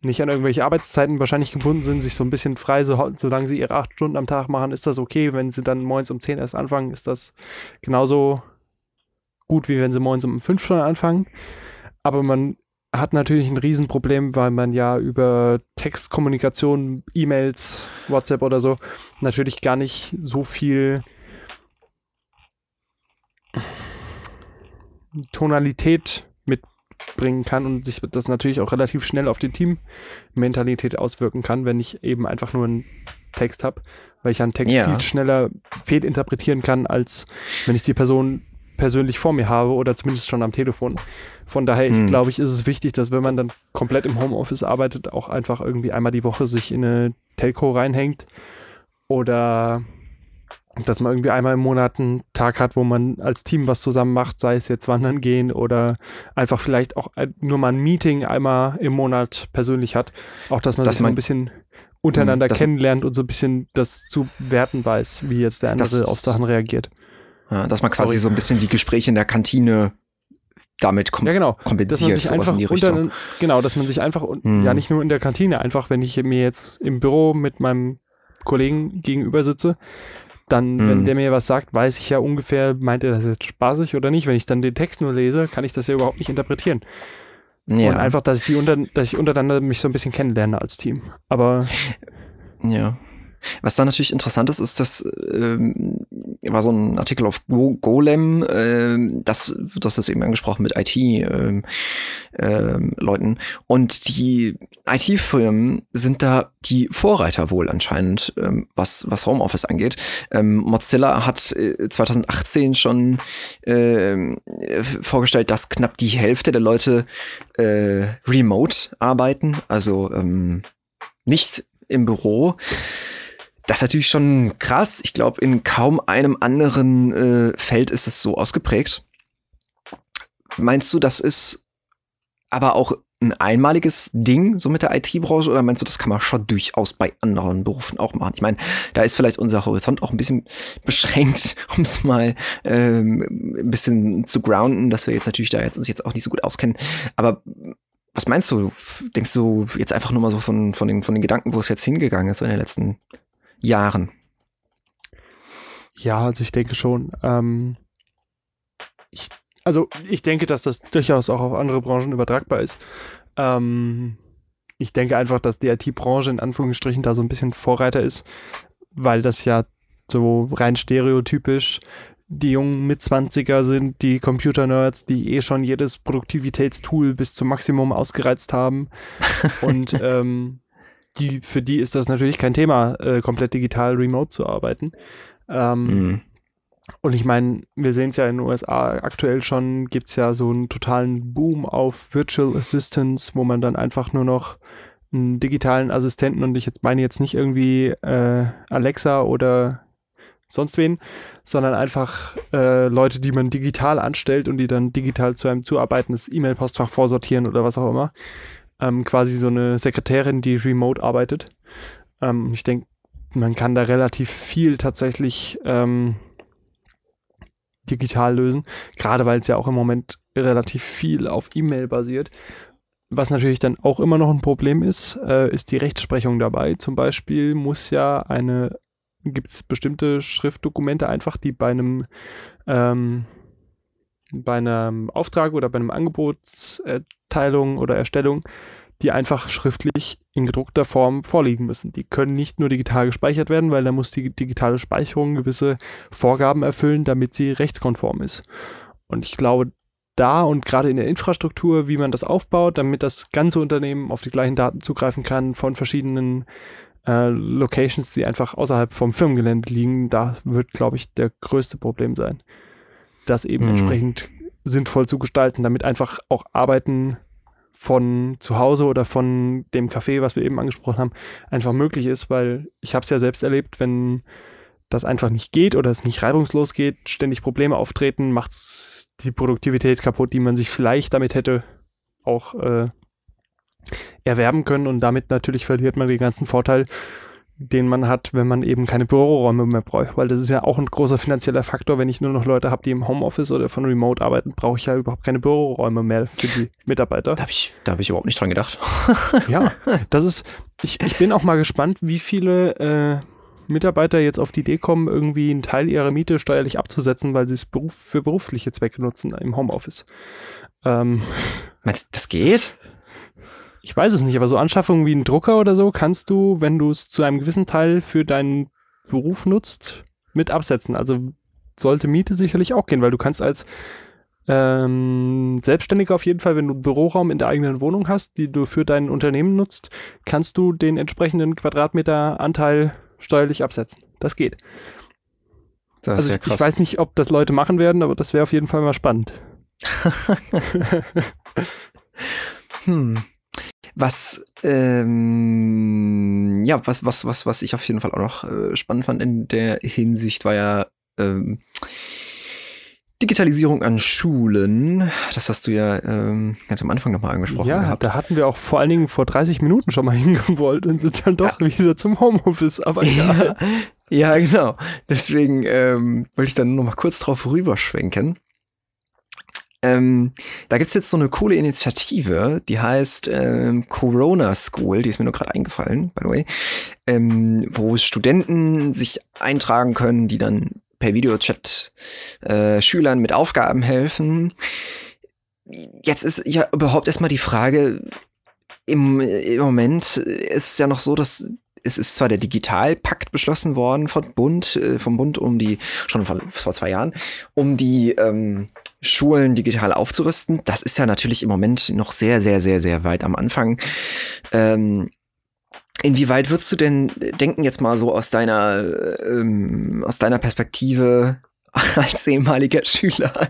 Speaker 2: nicht an irgendwelche Arbeitszeiten wahrscheinlich gebunden sind, sich so ein bisschen frei, so, solange sie ihre acht Stunden am Tag machen, ist das okay. Wenn sie dann morgens um zehn erst anfangen, ist das genauso gut, wie wenn sie morgens um fünf Stunden anfangen. Aber man hat natürlich ein Riesenproblem, weil man ja über Textkommunikation, E-Mails, WhatsApp oder so natürlich gar nicht so viel Tonalität mit bringen kann und sich das natürlich auch relativ schnell auf die Teammentalität auswirken kann, wenn ich eben einfach nur einen Text habe, weil ich einen Text ja. viel schneller fehlinterpretieren kann, als wenn ich die Person persönlich vor mir habe oder zumindest schon am Telefon. Von daher, hm. glaube ich, ist es wichtig, dass wenn man dann komplett im Homeoffice arbeitet, auch einfach irgendwie einmal die Woche sich in eine Telco reinhängt oder dass man irgendwie einmal im Monat einen Tag hat, wo man als Team was zusammen macht, sei es jetzt wandern gehen oder einfach vielleicht auch nur mal ein Meeting einmal im Monat persönlich hat. Auch, dass man dass sich man, so ein bisschen untereinander kennenlernt und so ein bisschen das zu werten weiß, wie jetzt der andere auf Sachen reagiert.
Speaker 1: Ja, dass man quasi Sorry. so ein bisschen die Gespräche in der Kantine damit kom ja, genau. kompensiert,
Speaker 2: dass sowas in die Richtung. Unter, genau, dass man sich einfach, hm. ja nicht nur in der Kantine, einfach wenn ich mir jetzt im Büro mit meinem Kollegen gegenüber sitze, dann, hm. wenn der mir was sagt, weiß ich ja ungefähr, meint er das jetzt spaßig oder nicht. Wenn ich dann den Text nur lese, kann ich das ja überhaupt nicht interpretieren. Ja. Und einfach, dass ich die unter, dass ich untereinander mich so ein bisschen kennenlerne als Team. Aber
Speaker 1: ja. Was da natürlich interessant ist, ist, dass ähm, war so ein Artikel auf Go Golem, äh, das das eben angesprochen mit IT-Leuten. Ähm, äh, und die IT-Firmen sind da die Vorreiter wohl anscheinend, ähm, was, was Homeoffice angeht. Ähm, Mozilla hat äh, 2018 schon äh, vorgestellt, dass knapp die Hälfte der Leute äh, remote arbeiten, also ähm, nicht im Büro. Das ist natürlich schon krass. Ich glaube, in kaum einem anderen äh, Feld ist es so ausgeprägt. Meinst du, das ist aber auch ein einmaliges Ding, so mit der IT-Branche, oder meinst du, das kann man schon durchaus bei anderen Berufen auch machen? Ich meine, da ist vielleicht unser Horizont auch ein bisschen beschränkt, um es mal ähm, ein bisschen zu grounden, dass wir jetzt natürlich da jetzt uns jetzt auch nicht so gut auskennen. Aber was meinst du? Denkst du jetzt einfach nur mal so von, von, den, von den Gedanken, wo es jetzt hingegangen ist so in den letzten Jahren.
Speaker 2: Ja, also ich denke schon. Ähm, ich, also ich denke, dass das durchaus auch auf andere Branchen übertragbar ist. Ähm, ich denke einfach, dass die IT-Branche in Anführungsstrichen da so ein bisschen Vorreiter ist, weil das ja so rein stereotypisch die jungen Mitzwanziger sind, die Computer-Nerds, die eh schon jedes Produktivitätstool bis zum Maximum ausgereizt haben. Und ähm, die, für die ist das natürlich kein Thema, äh, komplett digital remote zu arbeiten. Ähm, mhm. Und ich meine, wir sehen es ja in den USA aktuell schon, gibt es ja so einen totalen Boom auf Virtual Assistants, wo man dann einfach nur noch einen digitalen Assistenten und ich jetzt meine jetzt nicht irgendwie äh, Alexa oder sonst wen, sondern einfach äh, Leute, die man digital anstellt und die dann digital zu einem zuarbeitendes E-Mail-Postfach vorsortieren oder was auch immer ähm, quasi so eine Sekretärin, die remote arbeitet. Ähm, ich denke, man kann da relativ viel tatsächlich ähm, digital lösen, gerade weil es ja auch im Moment relativ viel auf E-Mail basiert. Was natürlich dann auch immer noch ein Problem ist, äh, ist die Rechtsprechung dabei. Zum Beispiel muss ja eine, gibt es bestimmte Schriftdokumente einfach, die bei einem ähm, bei einem Auftrag oder bei einem Angebotserteilung oder Erstellung, die einfach schriftlich in gedruckter Form vorliegen müssen. Die können nicht nur digital gespeichert werden, weil da muss die digitale Speicherung gewisse Vorgaben erfüllen, damit sie rechtskonform ist. Und ich glaube, da und gerade in der Infrastruktur, wie man das aufbaut, damit das ganze Unternehmen auf die gleichen Daten zugreifen kann von verschiedenen äh, Locations, die einfach außerhalb vom Firmengelände liegen, da wird, glaube ich, der größte Problem sein das eben mhm. entsprechend sinnvoll zu gestalten, damit einfach auch Arbeiten von zu Hause oder von dem Café, was wir eben angesprochen haben, einfach möglich ist, weil ich habe es ja selbst erlebt, wenn das einfach nicht geht oder es nicht reibungslos geht, ständig Probleme auftreten, macht es die Produktivität kaputt, die man sich vielleicht damit hätte auch äh, erwerben können. Und damit natürlich verliert man den ganzen Vorteil den man hat, wenn man eben keine Büroräume mehr braucht. Weil das ist ja auch ein großer finanzieller Faktor. Wenn ich nur noch Leute habe, die im Homeoffice oder von Remote arbeiten, brauche ich ja überhaupt keine Büroräume mehr für die Mitarbeiter.
Speaker 1: Da habe ich, hab ich überhaupt nicht dran gedacht.
Speaker 2: ja, das ist, ich, ich bin auch mal gespannt, wie viele äh, Mitarbeiter jetzt auf die Idee kommen, irgendwie einen Teil ihrer Miete steuerlich abzusetzen, weil sie es beruf, für berufliche Zwecke nutzen im Homeoffice.
Speaker 1: Ähm, Meinst du, das geht?
Speaker 2: Ich weiß es nicht, aber so Anschaffungen wie ein Drucker oder so kannst du, wenn du es zu einem gewissen Teil für deinen Beruf nutzt, mit absetzen. Also sollte Miete sicherlich auch gehen, weil du kannst als Ähm, selbstständig auf jeden Fall, wenn du einen Büroraum in der eigenen Wohnung hast, die du für dein Unternehmen nutzt, kannst du den entsprechenden Quadratmeteranteil steuerlich absetzen. Das geht. Das also ja ich, ich weiß nicht, ob das Leute machen werden, aber das wäre auf jeden Fall mal spannend.
Speaker 1: hm. Was, ähm, ja, was, was, was, was ich auf jeden Fall auch noch äh, spannend fand in der Hinsicht war ja ähm, Digitalisierung an Schulen. Das hast du ja ähm, ganz am Anfang nochmal angesprochen
Speaker 2: ja, gehabt. da hatten wir auch vor allen Dingen vor 30 Minuten schon mal hingewollt und sind dann doch ja. wieder zum Homeoffice, aber.
Speaker 1: Ja, ja genau. Deswegen ähm, wollte ich dann noch mal kurz drauf rüberschwenken. Ähm, da gibt's jetzt so eine coole Initiative, die heißt ähm, Corona School, die ist mir nur gerade eingefallen, by the way, ähm, wo Studenten sich eintragen können, die dann per Videochat äh, Schülern mit Aufgaben helfen. Jetzt ist ja überhaupt erstmal die Frage, im, im Moment ist es ja noch so, dass es ist zwar der Digitalpakt beschlossen worden vom Bund, äh, vom Bund um die, schon vor, vor zwei Jahren, um die ähm, Schulen digital aufzurüsten. Das ist ja natürlich im Moment noch sehr, sehr, sehr, sehr weit am Anfang. Ähm, inwieweit würdest du denn denken jetzt mal so aus deiner, ähm, aus deiner Perspektive als ehemaliger Schüler,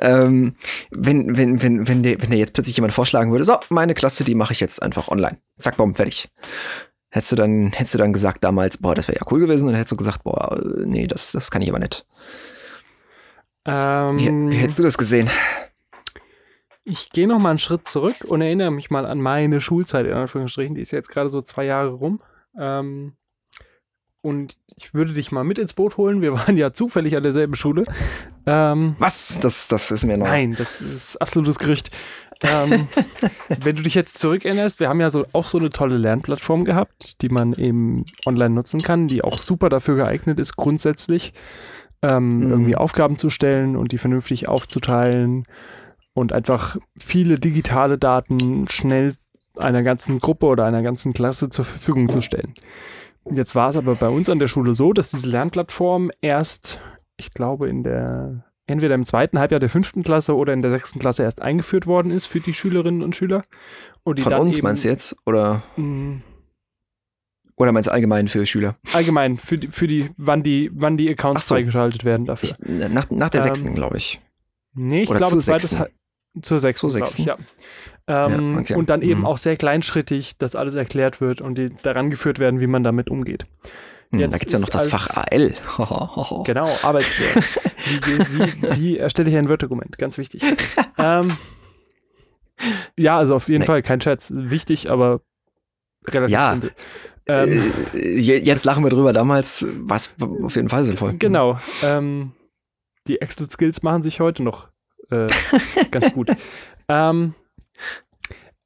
Speaker 1: ähm, wenn, wenn, wenn, wenn dir, wenn dir jetzt plötzlich jemand vorschlagen würde, so, meine Klasse, die mache ich jetzt einfach online. Zack, bumm, fertig. Hättest du dann, hättest du dann gesagt damals, boah, das wäre ja cool gewesen, und hättest du gesagt, boah, nee, das, das kann ich aber nicht. Ähm, wie, wie hättest du das gesehen?
Speaker 2: Ich gehe noch mal einen Schritt zurück und erinnere mich mal an meine Schulzeit, in Anführungsstrichen. Die ist ja jetzt gerade so zwei Jahre rum. Ähm, und ich würde dich mal mit ins Boot holen. Wir waren ja zufällig an derselben Schule.
Speaker 1: Ähm, Was? Das, das ist mir neu.
Speaker 2: Nein, das ist absolutes Gerücht. ähm, wenn du dich jetzt zurückerinnerst, wir haben ja so auch so eine tolle Lernplattform gehabt, die man eben online nutzen kann, die auch super dafür geeignet ist, grundsätzlich ähm, mhm. irgendwie Aufgaben zu stellen und die vernünftig aufzuteilen und einfach viele digitale Daten schnell einer ganzen Gruppe oder einer ganzen Klasse zur Verfügung zu stellen. Jetzt war es aber bei uns an der Schule so, dass diese Lernplattform erst, ich glaube, in der entweder im zweiten Halbjahr der fünften Klasse oder in der sechsten Klasse erst eingeführt worden ist für die Schülerinnen und Schüler. Und
Speaker 1: Von uns eben, meinst du jetzt? Oder? Mh, oder meinst du allgemein für Schüler?
Speaker 2: Allgemein, für die, für die wann die, wann die Accounts so. freigeschaltet werden dafür. Ich,
Speaker 1: nach, nach der ähm, sechsten, glaube ich.
Speaker 2: Nee, ich Oder glaube, zweites, zur sechsten, zur sechsten. Ich, ja. Ähm, ja, okay. Und dann eben mhm. auch sehr kleinschrittig, dass alles erklärt wird und die daran geführt werden, wie man damit umgeht.
Speaker 1: Hm, Jetzt da gibt es ja noch das Fach AL.
Speaker 2: genau, Arbeitswert. wie, wie, wie, erstelle ich ein Word-Dokument? Ganz wichtig. ähm, ja, also auf jeden nee. Fall kein Scherz. Wichtig, aber relativ
Speaker 1: ja. simpel. Ähm, äh, jetzt lachen wir drüber. Damals war es auf jeden Fall sinnvoll.
Speaker 2: Genau. Ähm, die Excel-Skills machen sich heute noch äh, ganz gut. Ähm,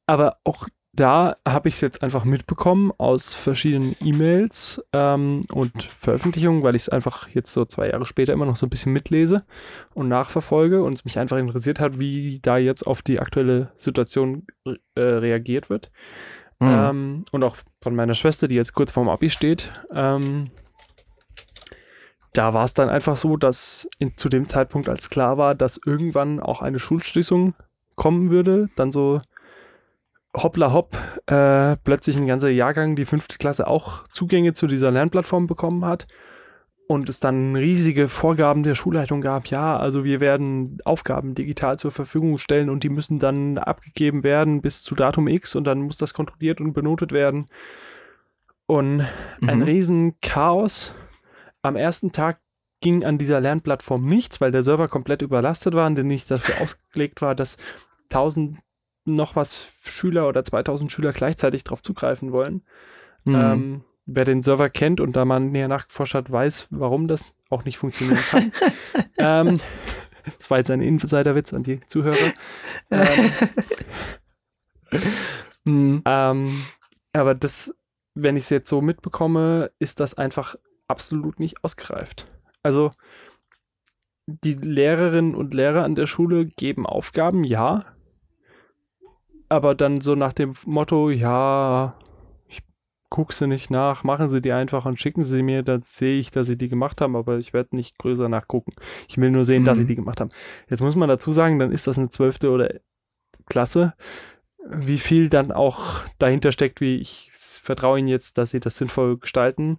Speaker 2: aber auch da habe ich es jetzt einfach mitbekommen aus verschiedenen E-Mails ähm, und Veröffentlichungen, weil ich es einfach jetzt so zwei Jahre später immer noch so ein bisschen mitlese und nachverfolge und es mich einfach interessiert hat, wie da jetzt auf die aktuelle Situation äh, reagiert wird. Mhm. Ähm, und auch von meiner Schwester, die jetzt kurz vorm Abi steht. Ähm, da war es dann einfach so, dass in, zu dem Zeitpunkt, als klar war, dass irgendwann auch eine Schulschließung kommen würde, dann so hoppla hopp, äh, plötzlich ein ganzer Jahrgang, die fünfte Klasse, auch Zugänge zu dieser Lernplattform bekommen hat und es dann riesige Vorgaben der Schulleitung gab, ja, also wir werden Aufgaben digital zur Verfügung stellen und die müssen dann abgegeben werden bis zu Datum X und dann muss das kontrolliert und benotet werden. Und mhm. ein riesen Chaos. Am ersten Tag ging an dieser Lernplattform nichts, weil der Server komplett überlastet war und der nicht dafür ausgelegt war, dass 1000 noch was Schüler oder 2000 Schüler gleichzeitig drauf zugreifen wollen. Mhm. Ähm, wer den Server kennt und da man näher nachgeforscht hat, weiß, warum das auch nicht funktionieren kann. ähm, das war jetzt ein Insiderwitz an die Zuhörer. Ähm, mhm. ähm, aber das, wenn ich es jetzt so mitbekomme, ist das einfach absolut nicht ausgereift. Also die Lehrerinnen und Lehrer an der Schule geben Aufgaben, ja. Aber dann so nach dem Motto, ja, gucke sie nicht nach, machen sie die einfach und schicken sie mir, dann sehe ich, dass sie die gemacht haben, aber ich werde nicht größer nachgucken. Ich will nur sehen, mhm. dass sie mhm. die gemacht haben. Jetzt muss man dazu sagen, dann ist das eine zwölfte oder Klasse. Wie viel dann auch dahinter steckt, wie ich vertraue ihnen jetzt, dass sie das sinnvoll gestalten,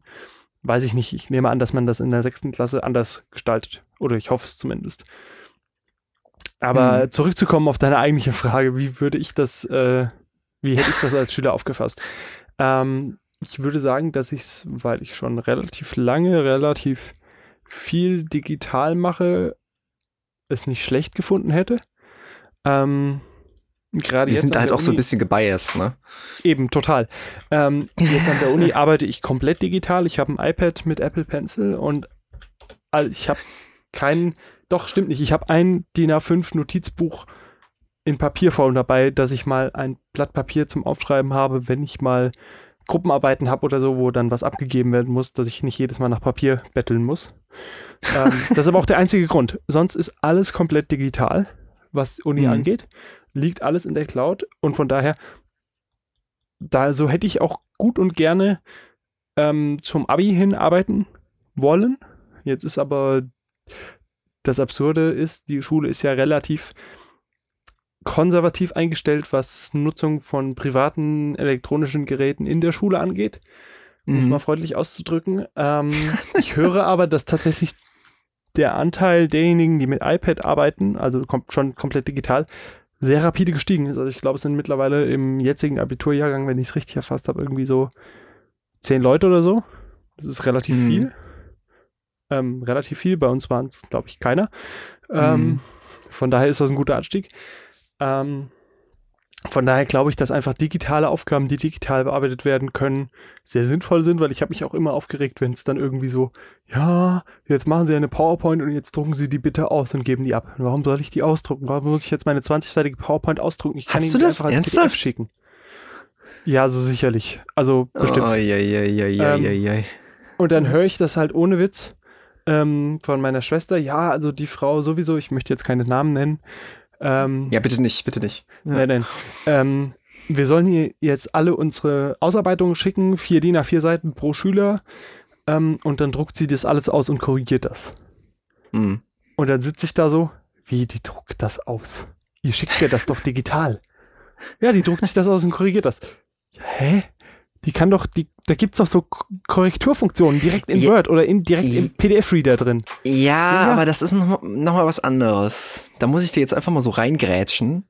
Speaker 2: weiß ich nicht. Ich nehme an, dass man das in der sechsten Klasse anders gestaltet. Oder ich hoffe es zumindest. Aber mhm. zurückzukommen auf deine eigentliche Frage, wie würde ich das, äh, wie hätte ich das als Schüler aufgefasst? Ähm, ich würde sagen, dass ich es, weil ich schon relativ lange, relativ viel digital mache, es nicht schlecht gefunden hätte. Ähm,
Speaker 1: Gerade Wir sind halt auch Uni, so ein bisschen gebiased, ne?
Speaker 2: Eben, total. Ähm, jetzt an der Uni arbeite ich komplett digital. Ich habe ein iPad mit Apple Pencil und also ich habe keinen, doch, stimmt nicht, ich habe ein DIN A5 Notizbuch in Papierform dabei, dass ich mal ein Blatt Papier zum Aufschreiben habe, wenn ich mal Gruppenarbeiten habe oder so, wo dann was abgegeben werden muss, dass ich nicht jedes Mal nach Papier betteln muss. ähm, das ist aber auch der einzige Grund. Sonst ist alles komplett digital, was Uni mhm. angeht liegt alles in der Cloud und von daher, da so hätte ich auch gut und gerne ähm, zum Abi hin arbeiten wollen. Jetzt ist aber das Absurde ist, die Schule ist ja relativ konservativ eingestellt, was Nutzung von privaten elektronischen Geräten in der Schule angeht, um mhm. mal freundlich auszudrücken. Ähm, ich höre aber, dass tatsächlich der Anteil derjenigen, die mit iPad arbeiten, also kommt schon komplett digital, sehr rapide gestiegen ist. Also ich glaube, es sind mittlerweile im jetzigen Abiturjahrgang, wenn ich es richtig erfasst habe, irgendwie so zehn Leute oder so. Das ist relativ mhm. viel. Ähm, relativ viel. Bei uns waren es, glaube ich, keiner. Ähm, mhm. Von daher ist das ein guter Anstieg. Ähm, von daher glaube ich, dass einfach digitale Aufgaben, die digital bearbeitet werden können, sehr sinnvoll sind, weil ich habe mich auch immer aufgeregt, wenn es dann irgendwie so, ja, jetzt machen Sie eine PowerPoint und jetzt drucken Sie die bitte aus und geben die ab. Warum soll ich die ausdrucken? Warum muss ich jetzt meine 20-seitige PowerPoint ausdrucken? Ich kann Hast Ihnen die einfach als ernsthaft? PDF schicken. Ja, so sicherlich. Also bestimmt. Oh, ja, ja, ja, ähm, ja, ja. Und dann höre ich das halt ohne Witz ähm, von meiner Schwester. Ja, also die Frau sowieso, ich möchte jetzt keine Namen nennen,
Speaker 1: ähm, ja, bitte nicht, bitte nicht.
Speaker 2: Ja. Nein, nein. Ähm, wir sollen hier jetzt alle unsere Ausarbeitungen schicken, vier DIN A4 Seiten pro Schüler. Ähm, und dann druckt sie das alles aus und korrigiert das. Mhm. Und dann sitze ich da so, wie, die druckt das aus? Ihr schickt mir das doch digital. Ja, die druckt sich das aus und korrigiert das. Hä? Die kann doch, die, da gibt's doch so Korrekturfunktionen direkt in ja, Word oder in, direkt im PDF-Reader drin.
Speaker 1: Ja, ja, aber das ist nochmal noch mal was anderes. Da muss ich dir jetzt einfach mal so reingrätschen,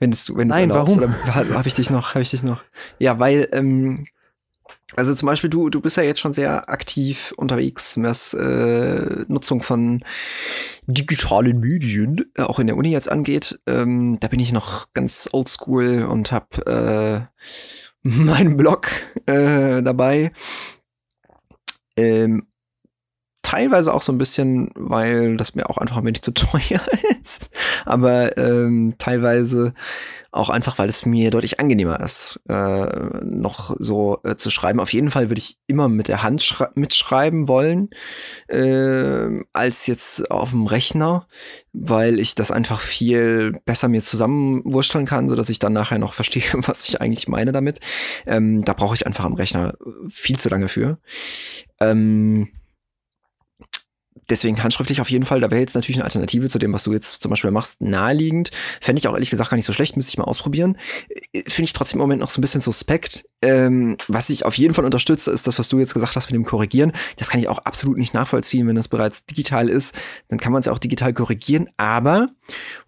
Speaker 1: wenn du, wenn
Speaker 2: Nein, warum?
Speaker 1: Habe ich dich noch, habe ich dich noch. Ja, weil, ähm, also zum Beispiel du, du bist ja jetzt schon sehr aktiv unterwegs, was äh, Nutzung von digitalen Medien, äh, auch in der Uni jetzt angeht. Ähm, da bin ich noch ganz oldschool und habe äh, meinen Blog äh, dabei. Ähm, teilweise auch so ein bisschen, weil das mir auch einfach ein wenig zu teuer ist. Aber ähm, teilweise auch einfach, weil es mir deutlich angenehmer ist, äh, noch so äh, zu schreiben. Auf jeden Fall würde ich immer mit der Hand mitschreiben wollen, äh, als jetzt auf dem Rechner, weil ich das einfach viel besser mir zusammenwursteln kann, so dass ich dann nachher noch verstehe, was ich eigentlich meine damit. Ähm, da brauche ich einfach am Rechner viel zu lange für. Ähm, deswegen handschriftlich auf jeden Fall. Da wäre jetzt natürlich eine Alternative zu dem, was du jetzt zum Beispiel machst, naheliegend. Fände ich auch ehrlich gesagt gar nicht so schlecht, müsste ich mal ausprobieren. Äh, finde ich trotzdem im Moment noch so ein bisschen suspekt. Ähm, was ich auf jeden Fall unterstütze, ist das, was du jetzt gesagt hast mit dem Korrigieren. Das kann ich auch absolut nicht nachvollziehen. Wenn das bereits digital ist, dann kann man es ja auch digital korrigieren. Aber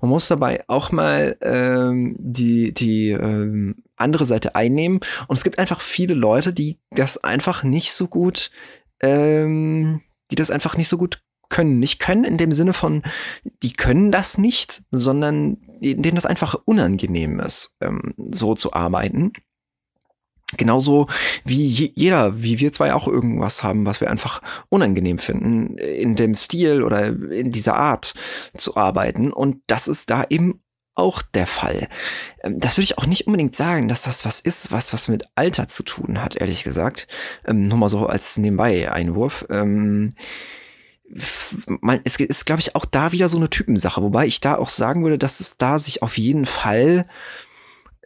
Speaker 1: man muss dabei auch mal ähm, die, die ähm, andere Seite einnehmen. Und es gibt einfach viele Leute, die das einfach nicht so gut ähm, die das einfach nicht so gut können. Nicht können in dem Sinne von, die können das nicht, sondern denen das einfach unangenehm ist, ähm, so zu arbeiten. Genauso wie jeder, wie wir zwei auch irgendwas haben, was wir einfach unangenehm finden, in dem Stil oder in dieser Art zu arbeiten. Und das ist da eben auch der Fall. Ähm, das würde ich auch nicht unbedingt sagen, dass das was ist, was was mit Alter zu tun hat, ehrlich gesagt. Ähm, nur mal so als nebenbei Einwurf. Ähm, es ist, glaube ich, auch da wieder so eine Typensache, wobei ich da auch sagen würde, dass es da sich auf jeden Fall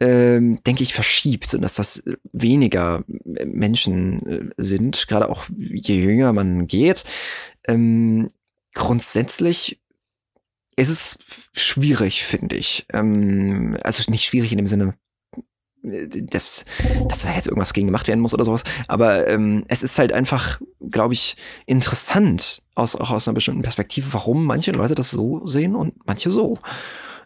Speaker 1: ähm, denke ich, verschiebt und dass das weniger Menschen äh, sind, gerade auch je jünger man geht. Ähm, grundsätzlich ist es schwierig, finde ich. Ähm, also nicht schwierig in dem Sinne, dass, dass da jetzt irgendwas gegen gemacht werden muss oder sowas. Aber ähm, es ist halt einfach, glaube ich, interessant, aus, auch aus einer bestimmten Perspektive, warum manche Leute das so sehen und manche so.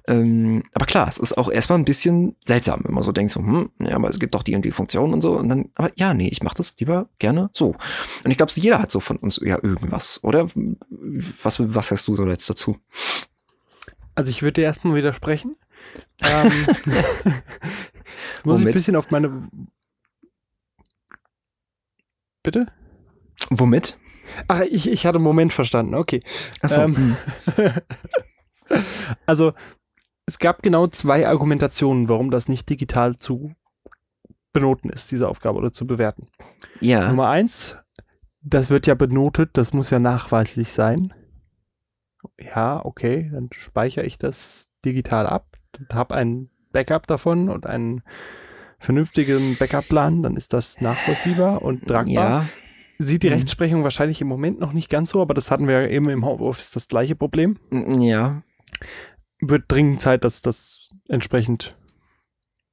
Speaker 1: Ähm, aber klar, es ist auch erstmal ein bisschen seltsam, wenn man so denkt, so, hm, ja, aber es gibt doch die und die Funktion und so. Und dann, aber ja, nee, ich mache das lieber gerne so. Und ich glaube, jeder hat so von uns ja irgendwas, oder? Was, was hast du so jetzt dazu?
Speaker 2: Also ich würde dir erstmal widersprechen. ähm, jetzt muss Womit? ich ein bisschen auf meine. Bitte?
Speaker 1: Womit?
Speaker 2: Ach, ich, ich hatte einen Moment verstanden, okay. Achso. Ähm, hm. also, es gab genau zwei Argumentationen, warum das nicht digital zu benoten ist, diese Aufgabe oder zu bewerten.
Speaker 1: Ja.
Speaker 2: Nummer eins, das wird ja benotet, das muss ja nachweislich sein. Ja, okay, dann speichere ich das digital ab und habe ein Backup davon und einen vernünftigen Backup-Plan, dann ist das nachvollziehbar und tragbar. Ja. Sieht die mhm. Rechtsprechung wahrscheinlich im Moment noch nicht ganz so, aber das hatten wir ja eben im Homeoffice das gleiche Problem.
Speaker 1: Ja.
Speaker 2: Wird dringend Zeit, dass das entsprechend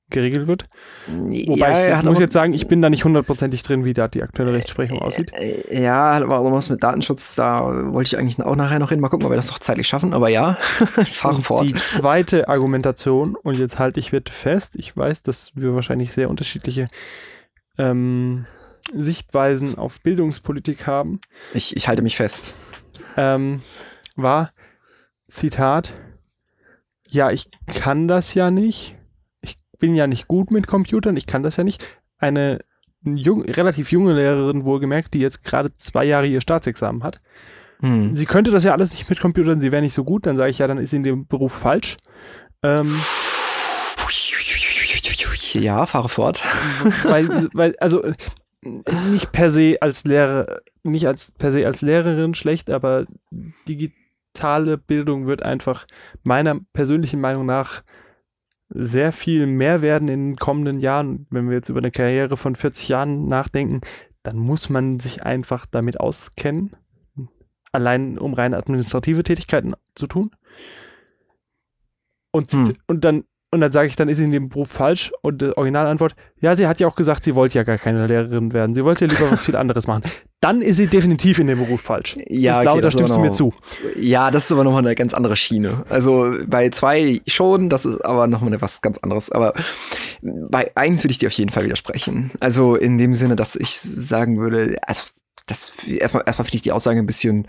Speaker 2: geregelt wird. Wobei ja, ich muss jetzt sagen, ich bin da nicht hundertprozentig drin, wie da die aktuelle Rechtsprechung aussieht.
Speaker 1: Ja, aber was mit Datenschutz, da wollte ich eigentlich auch nachher noch hin. Mal gucken, ob wir das noch zeitlich schaffen, aber ja, fahren fort.
Speaker 2: Die zweite Argumentation, und jetzt halte ich wird fest, ich weiß, dass wir wahrscheinlich sehr unterschiedliche ähm, Sichtweisen auf Bildungspolitik haben.
Speaker 1: Ich, ich halte mich fest.
Speaker 2: Ähm, war, Zitat, ja, ich kann das ja nicht bin ja nicht gut mit Computern, ich kann das ja nicht. Eine jung, relativ junge Lehrerin, wohlgemerkt, die jetzt gerade zwei Jahre ihr Staatsexamen hat. Hm. Sie könnte das ja alles nicht mit Computern, sie wäre nicht so gut, dann sage ich ja, dann ist sie in dem Beruf falsch. Ähm,
Speaker 1: ja, fahre fort.
Speaker 2: Weil, weil, also nicht per se als Lehrer, nicht als per se als Lehrerin schlecht, aber digitale Bildung wird einfach meiner persönlichen Meinung nach sehr viel mehr werden in den kommenden Jahren. Wenn wir jetzt über eine Karriere von 40 Jahren nachdenken, dann muss man sich einfach damit auskennen, allein um rein administrative Tätigkeiten zu tun. Und, hm. und dann und dann sage ich, dann ist sie in dem Beruf falsch. Und die Originalantwort, ja, sie hat ja auch gesagt, sie wollte ja gar keine Lehrerin werden. Sie wollte ja lieber was viel anderes machen. Dann ist sie definitiv in dem Beruf falsch.
Speaker 1: Ja, ich glaube, da stimmst du mir zu. Ja, das ist aber nochmal eine ganz andere Schiene. Also bei zwei schon, das ist aber nochmal was ganz anderes. Aber bei eins würde ich dir auf jeden Fall widersprechen. Also in dem Sinne, dass ich sagen würde, also das erstmal, erstmal finde ich die Aussage ein bisschen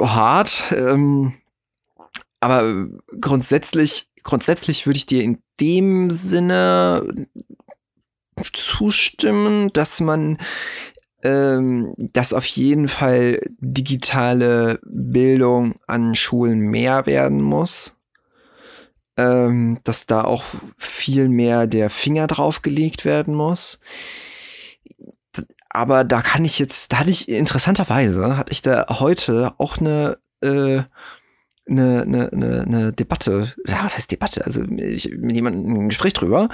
Speaker 1: hart. Ähm, aber grundsätzlich grundsätzlich würde ich dir in dem Sinne zustimmen, dass man ähm, dass auf jeden Fall digitale Bildung an Schulen mehr werden muss. Ähm, dass da auch viel mehr der Finger drauf gelegt werden muss. Aber da kann ich jetzt, da hatte ich interessanterweise, hatte ich da heute auch eine äh, eine, eine, eine, eine Debatte, ja, was heißt Debatte? Also ich, mit jemandem ein Gespräch drüber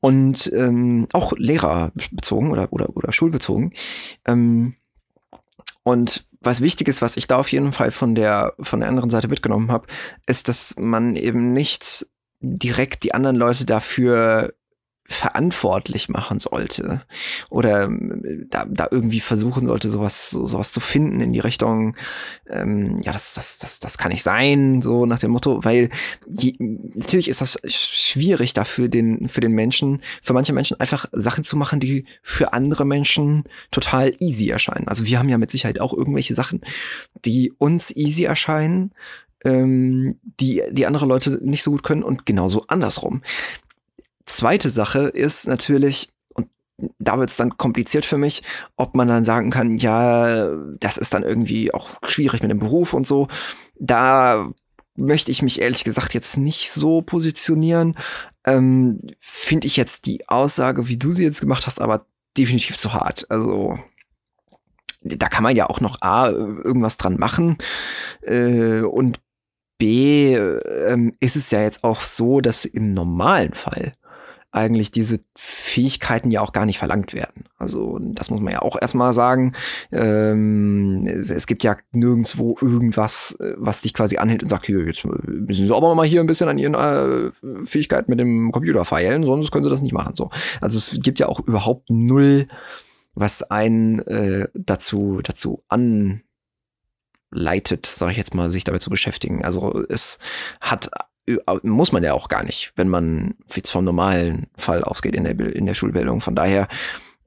Speaker 1: und ähm, auch Lehrer bezogen oder, oder, oder schulbezogen. Ähm, und was wichtig ist, was ich da auf jeden Fall von der, von der anderen Seite mitgenommen habe, ist, dass man eben nicht direkt die anderen Leute dafür verantwortlich machen sollte oder ähm, da, da irgendwie versuchen sollte, sowas, so, sowas zu finden in die Richtung, ähm, ja, das, das, das, das kann nicht sein, so nach dem Motto, weil je, natürlich ist das schwierig dafür den, für den Menschen, für manche Menschen einfach Sachen zu machen, die für andere Menschen total easy erscheinen. Also wir haben ja mit Sicherheit auch irgendwelche Sachen, die uns easy erscheinen, ähm, die, die andere Leute nicht so gut können und genauso andersrum. Zweite Sache ist natürlich, und da wird es dann kompliziert für mich, ob man dann sagen kann, ja, das ist dann irgendwie auch schwierig mit dem Beruf und so. Da möchte ich mich ehrlich gesagt jetzt nicht so positionieren. Ähm, Finde ich jetzt die Aussage, wie du sie jetzt gemacht hast, aber definitiv zu hart. Also da kann man ja auch noch A, irgendwas dran machen äh, und B, äh, ist es ja jetzt auch so, dass im normalen Fall eigentlich diese Fähigkeiten ja auch gar nicht verlangt werden. Also das muss man ja auch erstmal sagen. Ähm, es, es, gibt ja nirgendwo irgendwas, äh, was dich quasi anhält und sagt, hier, jetzt müssen Sie aber mal hier ein bisschen an Ihren äh, Fähigkeiten mit dem Computer feilen, sonst können Sie das nicht machen. So. Also es gibt ja auch überhaupt null, was einen äh, dazu, dazu an leitet, sage ich jetzt mal, sich damit zu beschäftigen. Also es hat muss man ja auch gar nicht, wenn man jetzt vom normalen Fall ausgeht in der, in der Schulbildung. Von daher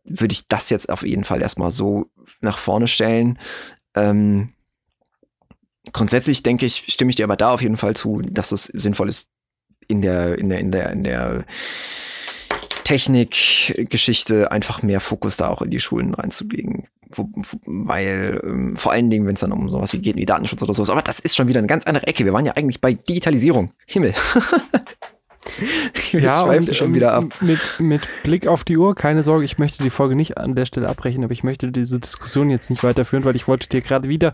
Speaker 1: würde ich das jetzt auf jeden Fall erstmal so nach vorne stellen. Ähm, grundsätzlich denke ich, stimme ich dir aber da auf jeden Fall zu, dass es sinnvoll ist, in der, in der, in der, in der Technikgeschichte einfach mehr Fokus da auch in die Schulen reinzulegen. Wo, wo, weil ähm, vor allen Dingen, wenn es dann um sowas wie geht, wie Datenschutz oder sowas, aber das ist schon wieder eine ganz andere Ecke. Wir waren ja eigentlich bei Digitalisierung. Himmel.
Speaker 2: ja, und, schon wieder ab. Mit, mit Blick auf die Uhr, keine Sorge, ich möchte die Folge nicht an der Stelle abbrechen, aber ich möchte diese Diskussion jetzt nicht weiterführen, weil ich wollte dir gerade wieder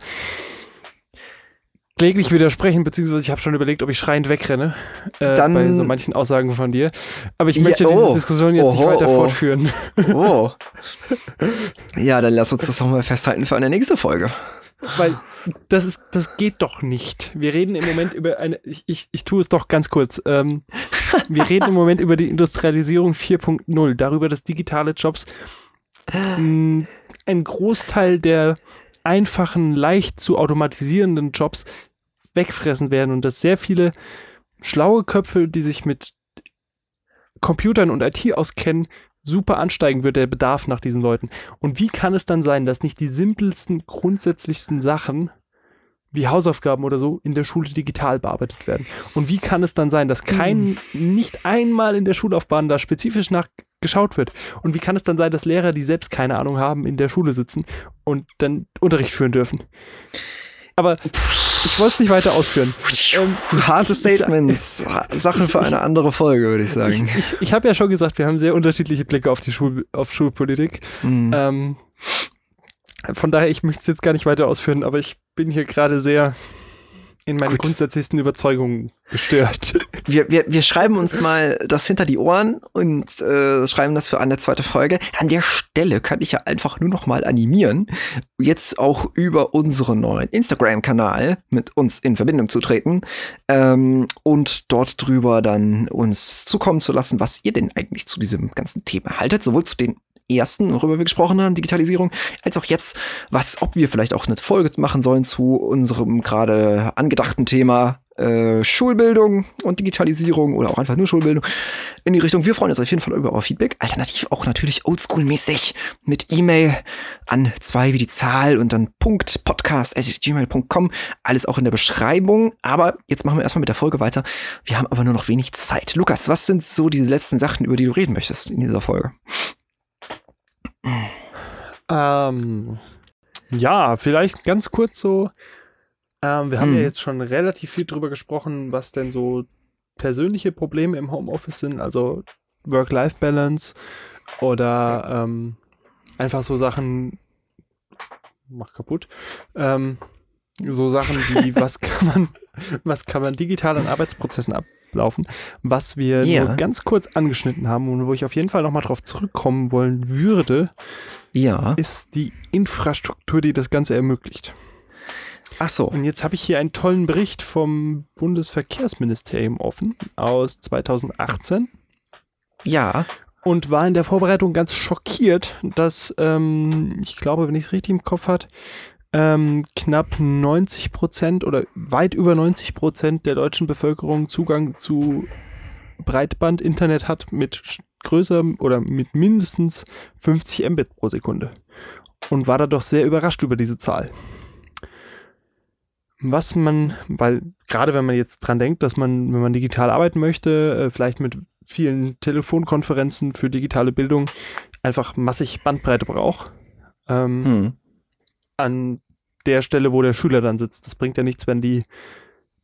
Speaker 2: kläglich widersprechen, beziehungsweise ich habe schon überlegt, ob ich schreiend wegrenne äh, Dann, bei so manchen Aussagen von dir. Aber ich möchte ja, oh, diese Diskussion jetzt oho, nicht weiter oh. fortführen. Oh.
Speaker 1: ja, dann lass uns das nochmal festhalten für eine nächste Folge.
Speaker 2: Weil das ist, das geht doch nicht. Wir reden im Moment über eine, ich, ich, ich tue es doch ganz kurz. Ähm, wir reden im Moment über die Industrialisierung 4.0, darüber, dass digitale Jobs mh, mm, ein Großteil der einfachen, leicht zu automatisierenden Jobs wegfressen werden und dass sehr viele schlaue Köpfe, die sich mit Computern und IT auskennen, super ansteigen wird, der Bedarf nach diesen Leuten. Und wie kann es dann sein, dass nicht die simpelsten, grundsätzlichsten Sachen wie Hausaufgaben oder so in der Schule digital bearbeitet werden? Und wie kann es dann sein, dass kein, hm. nicht einmal in der Schullaufbahn da spezifisch nachgeschaut wird? Und wie kann es dann sein, dass Lehrer, die selbst keine Ahnung haben, in der Schule sitzen und dann Unterricht führen dürfen? Aber ich wollte es nicht weiter ausführen.
Speaker 1: Ähm, Harte Statements. Sachen für eine andere Folge, würde ich sagen.
Speaker 2: Ich, ich, ich habe ja schon gesagt, wir haben sehr unterschiedliche Blicke auf die Schul auf Schulpolitik. Mhm. Ähm, von daher, ich möchte es jetzt gar nicht weiter ausführen, aber ich bin hier gerade sehr in meinen Gut. grundsätzlichsten Überzeugungen gestört.
Speaker 1: Wir, wir, wir schreiben uns mal das hinter die Ohren und äh, schreiben das für eine zweite Folge. An der Stelle kann ich ja einfach nur noch mal animieren, jetzt auch über unseren neuen Instagram-Kanal mit uns in Verbindung zu treten ähm, und dort drüber dann uns zukommen zu lassen, was ihr denn eigentlich zu diesem ganzen Thema haltet, sowohl zu den ersten, worüber wir gesprochen haben, Digitalisierung, als auch jetzt, was, ob wir vielleicht auch eine Folge machen sollen zu unserem gerade angedachten Thema äh, Schulbildung und Digitalisierung oder auch einfach nur Schulbildung in die Richtung. Wir freuen uns auf jeden Fall über euer Feedback. Alternativ auch natürlich oldschool-mäßig mit E-Mail an zwei wie die Zahl und dann Punkt podcast.gmail.com. Alles auch in der Beschreibung. Aber jetzt machen wir erstmal mit der Folge weiter. Wir haben aber nur noch wenig Zeit. Lukas, was sind so diese letzten Sachen, über die du reden möchtest in dieser Folge?
Speaker 2: Ähm, ja, vielleicht ganz kurz so. Ähm, wir haben hm. ja jetzt schon relativ viel drüber gesprochen, was denn so persönliche Probleme im Homeoffice sind, also Work-Life-Balance oder ähm, einfach so Sachen, mach kaputt, ähm, so Sachen wie, was kann man, was kann man digital an Arbeitsprozessen ab, laufen. Was wir ja. nur ganz kurz angeschnitten haben und wo ich auf jeden Fall nochmal drauf zurückkommen wollen würde, ja. ist die Infrastruktur, die das Ganze ermöglicht. Ach so. Und jetzt habe ich hier einen tollen Bericht vom Bundesverkehrsministerium offen aus 2018.
Speaker 1: Ja.
Speaker 2: Und war in der Vorbereitung ganz schockiert, dass, ähm, ich glaube, wenn ich es richtig im Kopf habe, ähm, knapp 90 Prozent oder weit über 90 Prozent der deutschen Bevölkerung Zugang zu Breitband-Internet hat mit größer oder mit mindestens 50 Mbit pro Sekunde. Und war da doch sehr überrascht über diese Zahl. Was man, weil gerade wenn man jetzt dran denkt, dass man, wenn man digital arbeiten möchte, äh, vielleicht mit vielen Telefonkonferenzen für digitale Bildung einfach massig Bandbreite braucht. Ähm, hm an der Stelle, wo der Schüler dann sitzt. Das bringt ja nichts, wenn die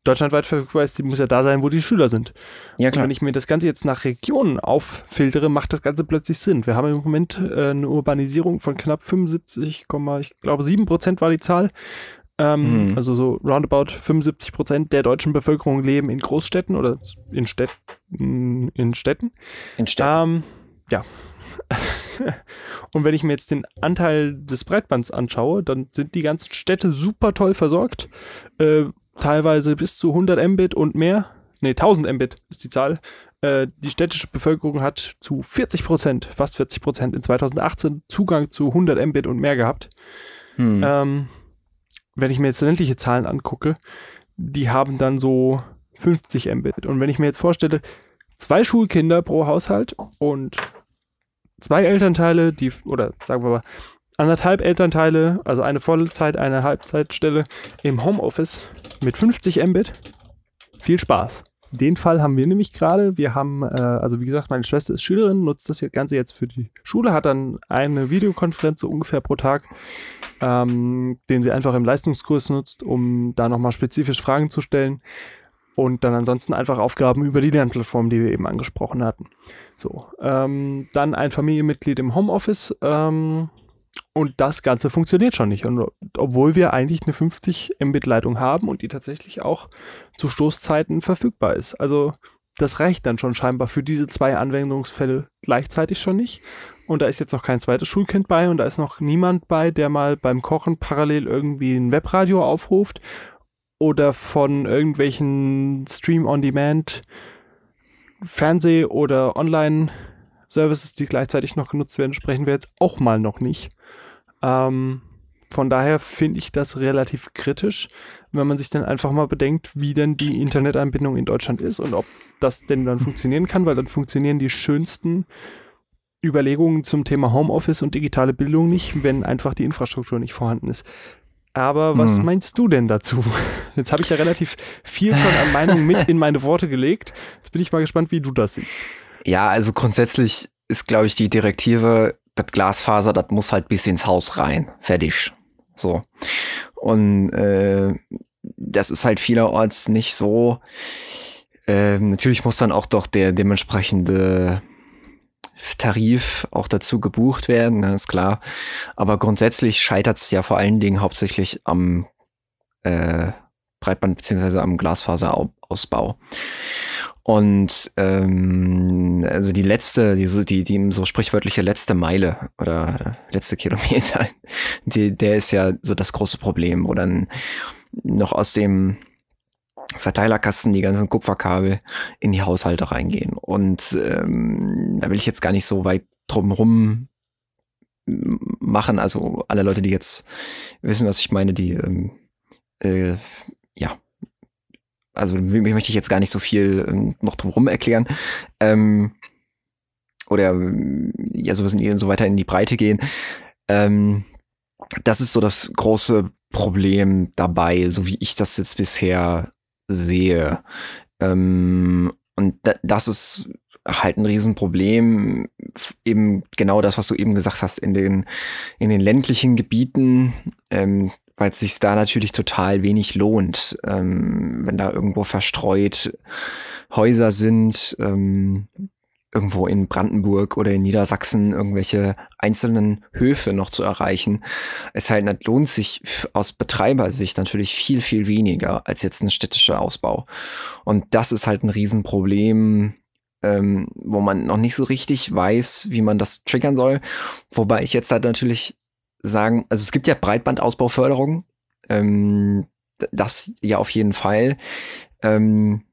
Speaker 2: deutschlandweit verfügbar ist, die muss ja da sein, wo die Schüler sind. Ja, klar. Und wenn ich mir das Ganze jetzt nach Regionen auffiltere, macht das Ganze plötzlich Sinn. Wir haben im Moment äh, eine Urbanisierung von knapp 75, ich glaube 7 Prozent war die Zahl. Ähm, mhm. Also so roundabout 75 Prozent der deutschen Bevölkerung leben in Großstädten oder in, Städt, in Städten.
Speaker 1: In Städten.
Speaker 2: Ähm, ja. Und wenn ich mir jetzt den Anteil des Breitbands anschaue, dann sind die ganzen Städte super toll versorgt. Äh, teilweise bis zu 100 Mbit und mehr. Ne, 1000 Mbit ist die Zahl. Äh, die städtische Bevölkerung hat zu 40 Prozent, fast 40 Prozent in 2018 Zugang zu 100 Mbit und mehr gehabt. Hm. Ähm, wenn ich mir jetzt ländliche Zahlen angucke, die haben dann so 50 Mbit. Und wenn ich mir jetzt vorstelle, zwei Schulkinder pro Haushalt und zwei Elternteile, die, oder sagen wir mal, anderthalb Elternteile, also eine Vollzeit, eine Halbzeitstelle im Homeoffice mit 50 Mbit. Viel Spaß. Den Fall haben wir nämlich gerade. Wir haben, äh, also wie gesagt, meine Schwester ist Schülerin, nutzt das Ganze jetzt für die Schule, hat dann eine Videokonferenz so ungefähr pro Tag, ähm, den sie einfach im Leistungskurs nutzt, um da nochmal spezifisch Fragen zu stellen. Und dann ansonsten einfach Aufgaben über die Lernplattform, die wir eben angesprochen hatten. So, ähm, dann ein Familienmitglied im Homeoffice. Ähm, und das Ganze funktioniert schon nicht. Und obwohl wir eigentlich eine 50 Mbit Leitung haben und die tatsächlich auch zu Stoßzeiten verfügbar ist. Also das reicht dann schon scheinbar für diese zwei Anwendungsfälle gleichzeitig schon nicht. Und da ist jetzt noch kein zweites Schulkind bei und da ist noch niemand bei, der mal beim Kochen parallel irgendwie ein Webradio aufruft oder von irgendwelchen Stream-on-Demand Fernseh- oder Online-Services, die gleichzeitig noch genutzt werden, sprechen wir jetzt auch mal noch nicht. Ähm, von daher finde ich das relativ kritisch, wenn man sich dann einfach mal bedenkt, wie denn die Internetanbindung in Deutschland ist und ob das denn dann funktionieren kann, weil dann funktionieren die schönsten Überlegungen zum Thema Homeoffice und digitale Bildung nicht, wenn einfach die Infrastruktur nicht vorhanden ist. Aber was hm. meinst du denn dazu? Jetzt habe ich ja relativ viel schon an Meinung mit in meine Worte gelegt. Jetzt bin ich mal gespannt, wie du das siehst.
Speaker 1: Ja, also grundsätzlich ist, glaube ich, die Direktive, das Glasfaser, das muss halt bis ins Haus rein. Fertig. So. Und äh, das ist halt vielerorts nicht so. Äh, natürlich muss dann auch doch der dementsprechende Tarif auch dazu gebucht werden, ne, ist klar. Aber grundsätzlich scheitert es ja vor allen Dingen hauptsächlich am äh, Breitband beziehungsweise am Glasfaserausbau. Und ähm, also die letzte, diese, die, die so sprichwörtliche letzte Meile oder letzte Kilometer, die, der ist ja so das große Problem, wo dann noch aus dem Verteilerkasten die ganzen Kupferkabel in die Haushalte reingehen. Und ähm, da will ich jetzt gar nicht so weit drumrum machen. Also alle Leute, die jetzt wissen, was ich meine, die ähm, äh, ja, also möchte ich jetzt gar nicht so viel ähm, noch drumrum erklären. Ähm, oder ja, so, so weiter in die Breite gehen. Ähm, das ist so das große Problem dabei, so wie ich das jetzt bisher sehe. Ähm, und das ist halt ein Riesenproblem. Eben genau das, was du eben gesagt hast, in den, in den ländlichen Gebieten, ähm, weil es sich da natürlich total wenig lohnt, ähm, wenn da irgendwo verstreut Häuser sind, ähm, irgendwo in Brandenburg oder in Niedersachsen irgendwelche einzelnen Höfe noch zu erreichen. Es halt lohnt sich aus Betreibersicht natürlich viel, viel weniger als jetzt ein städtischer Ausbau. Und das ist halt ein Riesenproblem, ähm, wo man noch nicht so richtig weiß, wie man das triggern soll. Wobei ich jetzt halt natürlich sagen, also es gibt ja Breitbandausbauförderung, ähm, das ja auf jeden Fall. Ähm,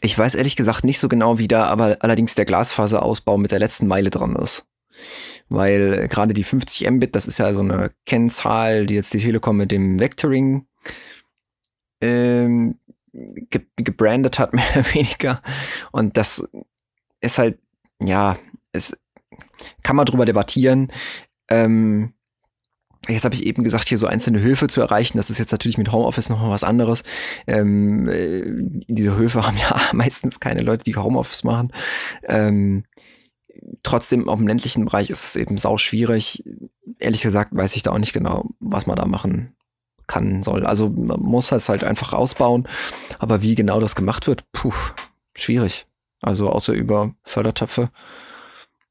Speaker 1: ich weiß ehrlich gesagt nicht so genau, wie da aber allerdings der Glasfaserausbau mit der letzten Meile dran ist. Weil gerade die 50 Mbit, das ist ja so eine Kennzahl, die jetzt die Telekom mit dem Vectoring ähm, ge gebrandet hat, mehr oder weniger. Und das ist halt, ja, es kann man drüber debattieren. Ähm, Jetzt habe ich eben gesagt, hier so einzelne Höfe zu erreichen. Das ist jetzt natürlich mit Homeoffice noch mal was anderes. Ähm, äh, diese Höfe haben ja meistens keine Leute, die Homeoffice machen. Ähm, trotzdem, auf dem ländlichen Bereich ist es eben sau schwierig. Ehrlich gesagt weiß ich da auch nicht genau, was man da machen kann, soll. Also man muss das halt einfach ausbauen. Aber wie genau das gemacht wird, puh, schwierig. Also außer über Fördertöpfe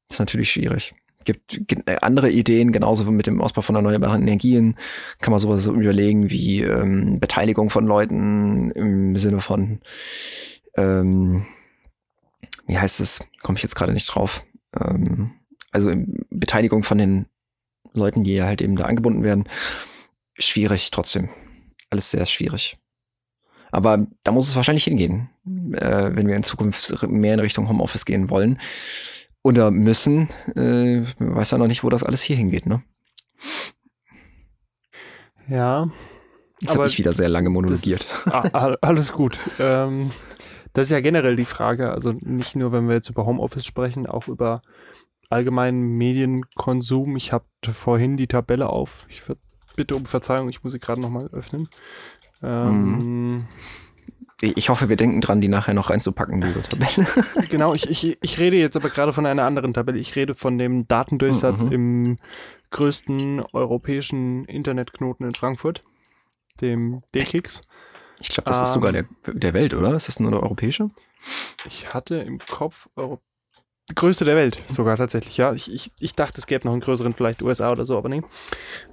Speaker 1: ist natürlich schwierig. Gibt andere Ideen, genauso wie mit dem Ausbau von erneuerbaren Energien, kann man sowas so überlegen wie ähm, Beteiligung von Leuten im Sinne von, ähm, wie heißt es, komme ich jetzt gerade nicht drauf, ähm, also Beteiligung von den Leuten, die halt eben da angebunden werden. Schwierig trotzdem. Alles sehr schwierig. Aber da muss es wahrscheinlich hingehen, äh, wenn wir in Zukunft mehr in Richtung Homeoffice gehen wollen oder müssen. Äh, weiß ja noch nicht, wo das alles hier hingeht, ne?
Speaker 2: Ja.
Speaker 1: Jetzt habe ich wieder sehr lange monologiert.
Speaker 2: Ist, alles gut. Ähm, das ist ja generell die Frage, also nicht nur, wenn wir jetzt über Homeoffice sprechen, auch über allgemeinen Medienkonsum. Ich hatte vorhin die Tabelle auf. Ich bitte um Verzeihung, ich muss sie gerade nochmal öffnen. Ähm,
Speaker 1: mhm. Ich hoffe, wir denken dran, die nachher noch reinzupacken, diese Tabelle.
Speaker 2: genau, ich, ich, ich rede jetzt aber gerade von einer anderen Tabelle. Ich rede von dem Datendurchsatz mhm. im größten europäischen Internetknoten in Frankfurt, dem DKIX.
Speaker 1: Ich glaube, das ähm, ist sogar der, der Welt, oder? Ist das nur der europäische?
Speaker 2: Ich hatte im Kopf Euro größte der Welt sogar tatsächlich, ja. Ich, ich, ich dachte, es gäbe noch einen größeren, vielleicht USA oder so, aber nee.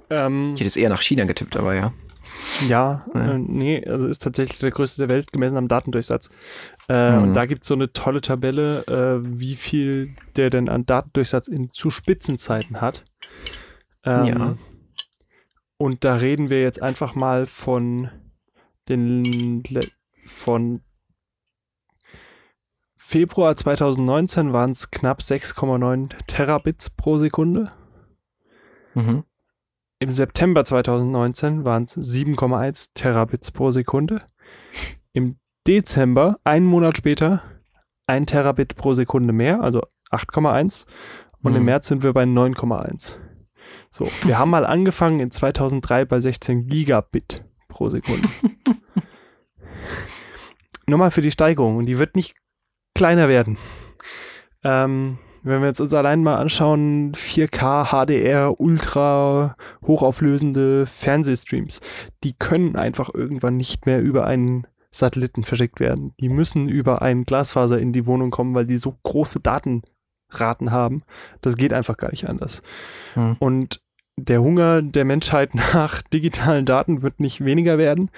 Speaker 1: Ähm, ich hätte es eher nach China getippt, aber ja.
Speaker 2: Ja, ja. Äh, nee, also ist tatsächlich der größte der Welt gemessen am Datendurchsatz. Äh, mhm. Und da gibt es so eine tolle Tabelle, äh, wie viel der denn an Datendurchsatz in zu Spitzenzeiten hat. Ähm, ja. Und da reden wir jetzt einfach mal von den von Februar 2019 waren es knapp 6,9 Terabits pro Sekunde. Mhm. Im September 2019 waren es 7,1 Terabits pro Sekunde. Im Dezember, einen Monat später, 1 Terabit pro Sekunde mehr, also 8,1. Und mhm. im März sind wir bei 9,1. So, wir haben mal angefangen in 2003 bei 16 Gigabit pro Sekunde. Nur mal für die Steigerung. Und die wird nicht kleiner werden. Ähm, wenn wir jetzt uns allein mal anschauen, 4K, HDR, ultra hochauflösende Fernsehstreams, die können einfach irgendwann nicht mehr über einen Satelliten verschickt werden. Die müssen über einen Glasfaser in die Wohnung kommen, weil die so große Datenraten haben. Das geht einfach gar nicht anders. Hm. Und der Hunger der Menschheit nach digitalen Daten wird nicht weniger werden.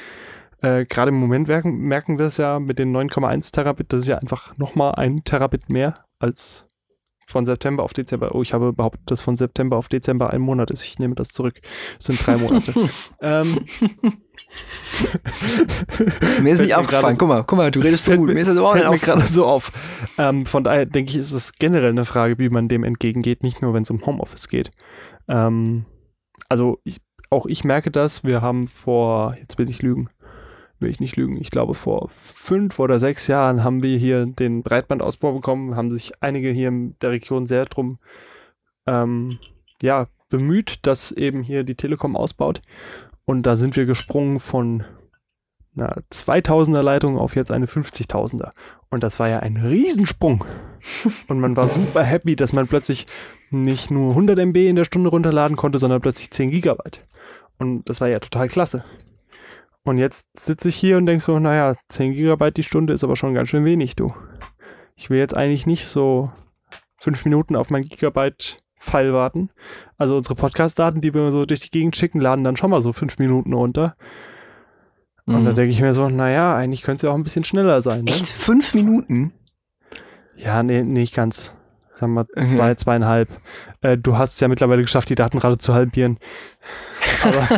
Speaker 2: Äh, Gerade im Moment merken, merken wir es ja mit den 9,1 Terabit, das ist ja einfach nochmal ein Terabit mehr als von September auf Dezember. Oh, ich habe behauptet, dass von September auf Dezember ein Monat ist. Ich nehme das zurück. Das sind drei Monate. ähm,
Speaker 1: mir ist nicht aufgefallen. So, guck mal, guck mal, du redest so gut. Mir ist das
Speaker 2: auch nicht gerade so auf. Ähm, von daher denke ich, ist es generell eine Frage, wie man dem entgegengeht, nicht nur, wenn es um Homeoffice geht. Ähm, also ich, auch ich merke das. Wir haben vor, jetzt will ich lügen, will ich nicht lügen, ich glaube vor fünf oder sechs Jahren haben wir hier den Breitbandausbau bekommen, haben sich einige hier in der Region sehr drum ähm, ja, bemüht, dass eben hier die Telekom ausbaut. Und da sind wir gesprungen von einer 2000er Leitung auf jetzt eine 50.000er. Und das war ja ein Riesensprung. Und man war super happy, dass man plötzlich nicht nur 100 MB in der Stunde runterladen konnte, sondern plötzlich 10 Gigabyte. Und das war ja total klasse. Und jetzt sitze ich hier und denke so, naja, 10 Gigabyte die Stunde ist aber schon ganz schön wenig, du. Ich will jetzt eigentlich nicht so fünf Minuten auf mein Gigabyte-File warten. Also unsere Podcast-Daten, die wir so durch die Gegend schicken, laden dann schon mal so fünf Minuten runter. Und mhm. da denke ich mir so, naja, eigentlich könnte es ja auch ein bisschen schneller sein.
Speaker 1: Ne? Echt? Fünf Minuten?
Speaker 2: Ja, nee, nicht ganz sagen wir zwei, mhm. zweieinhalb. Äh, du hast es ja mittlerweile geschafft, die Datenrate zu halbieren. Aber,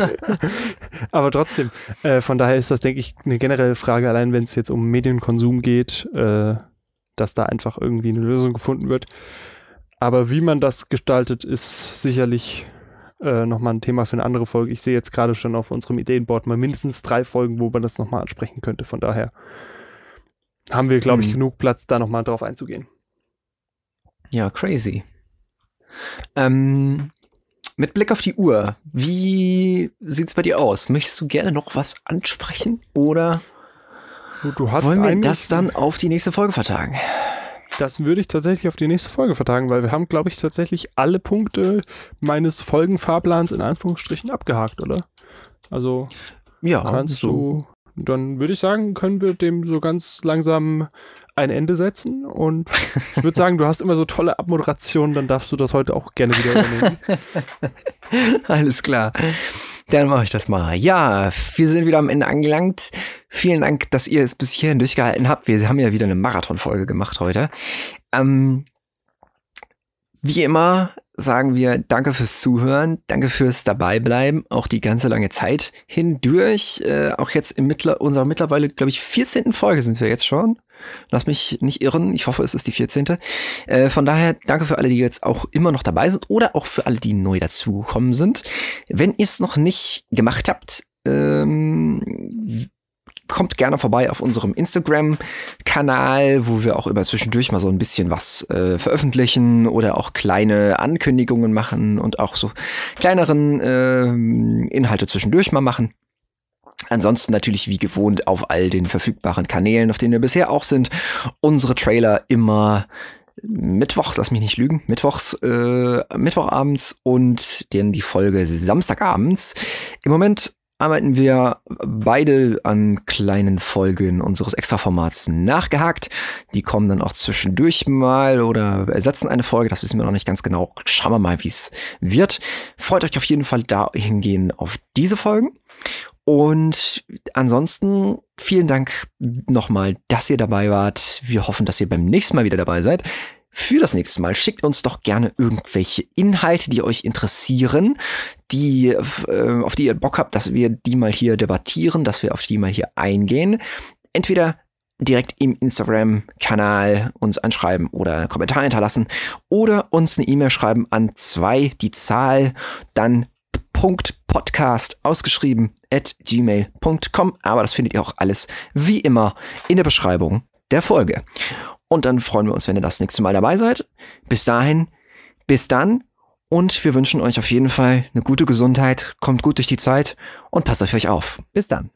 Speaker 2: aber trotzdem, äh, von daher ist das, denke ich, eine generelle Frage, allein wenn es jetzt um Medienkonsum geht, äh, dass da einfach irgendwie eine Lösung gefunden wird. Aber wie man das gestaltet, ist sicherlich äh, nochmal ein Thema für eine andere Folge. Ich sehe jetzt gerade schon auf unserem Ideenboard mal mindestens drei Folgen, wo man das nochmal ansprechen könnte. Von daher haben wir, glaube ich, mhm. genug Platz, da nochmal drauf einzugehen.
Speaker 1: Ja, crazy. Ähm, mit Blick auf die Uhr, wie sieht's bei dir aus? Möchtest du gerne noch was ansprechen oder wollen wir das dann auf die nächste Folge vertagen?
Speaker 2: Das würde ich tatsächlich auf die nächste Folge vertagen, weil wir haben, glaube ich, tatsächlich alle Punkte meines Folgenfahrplans in Anführungsstrichen abgehakt, oder? Also ja, kannst so. du, dann würde ich sagen, können wir dem so ganz langsam ein Ende setzen. Und ich würde sagen, du hast immer so tolle Abmoderationen, dann darfst du das heute auch gerne wieder übernehmen.
Speaker 1: Alles klar. Dann mache ich das mal. Ja, wir sind wieder am Ende angelangt. Vielen Dank, dass ihr es bis hierhin durchgehalten habt. Wir haben ja wieder eine Marathonfolge gemacht heute. Ähm, wie immer sagen wir Danke fürs Zuhören, danke fürs Dabeibleiben, auch die ganze lange Zeit hindurch. Äh, auch jetzt in mittler unserer mittlerweile, glaube ich, 14. Folge sind wir jetzt schon. Lass mich nicht irren, ich hoffe, es ist die 14. Äh, von daher danke für alle, die jetzt auch immer noch dabei sind oder auch für alle, die neu dazugekommen sind. Wenn ihr es noch nicht gemacht habt, ähm, kommt gerne vorbei auf unserem Instagram-Kanal, wo wir auch immer zwischendurch mal so ein bisschen was äh, veröffentlichen oder auch kleine Ankündigungen machen und auch so kleineren äh, Inhalte zwischendurch mal machen. Ansonsten natürlich wie gewohnt auf all den verfügbaren Kanälen, auf denen wir bisher auch sind, unsere Trailer immer Mittwochs, lass mich nicht lügen, Mittwochs, äh, Mittwochabends und dann die Folge Samstagabends. Im Moment arbeiten wir beide an kleinen Folgen unseres Extraformats nachgehakt. Die kommen dann auch zwischendurch mal oder ersetzen eine Folge. Das wissen wir noch nicht ganz genau. Schauen wir mal, wie es wird. Freut euch auf jeden Fall dahingehend auf diese Folgen. Und ansonsten vielen Dank nochmal, dass ihr dabei wart. Wir hoffen, dass ihr beim nächsten Mal wieder dabei seid für das nächste Mal schickt uns doch gerne irgendwelche Inhalte, die euch interessieren, die, äh, auf die ihr Bock habt, dass wir die mal hier debattieren, dass wir auf die mal hier eingehen. Entweder direkt im Instagram-Kanal uns anschreiben oder Kommentar hinterlassen oder uns eine E-Mail schreiben an zwei, die Zahl, dann Punkt Podcast ausgeschrieben at gmail.com. Aber das findet ihr auch alles wie immer in der Beschreibung der Folge. Und dann freuen wir uns, wenn ihr das nächste Mal dabei seid. Bis dahin, bis dann. Und wir wünschen euch auf jeden Fall eine gute Gesundheit, kommt gut durch die Zeit und passt auf euch auf. Bis dann.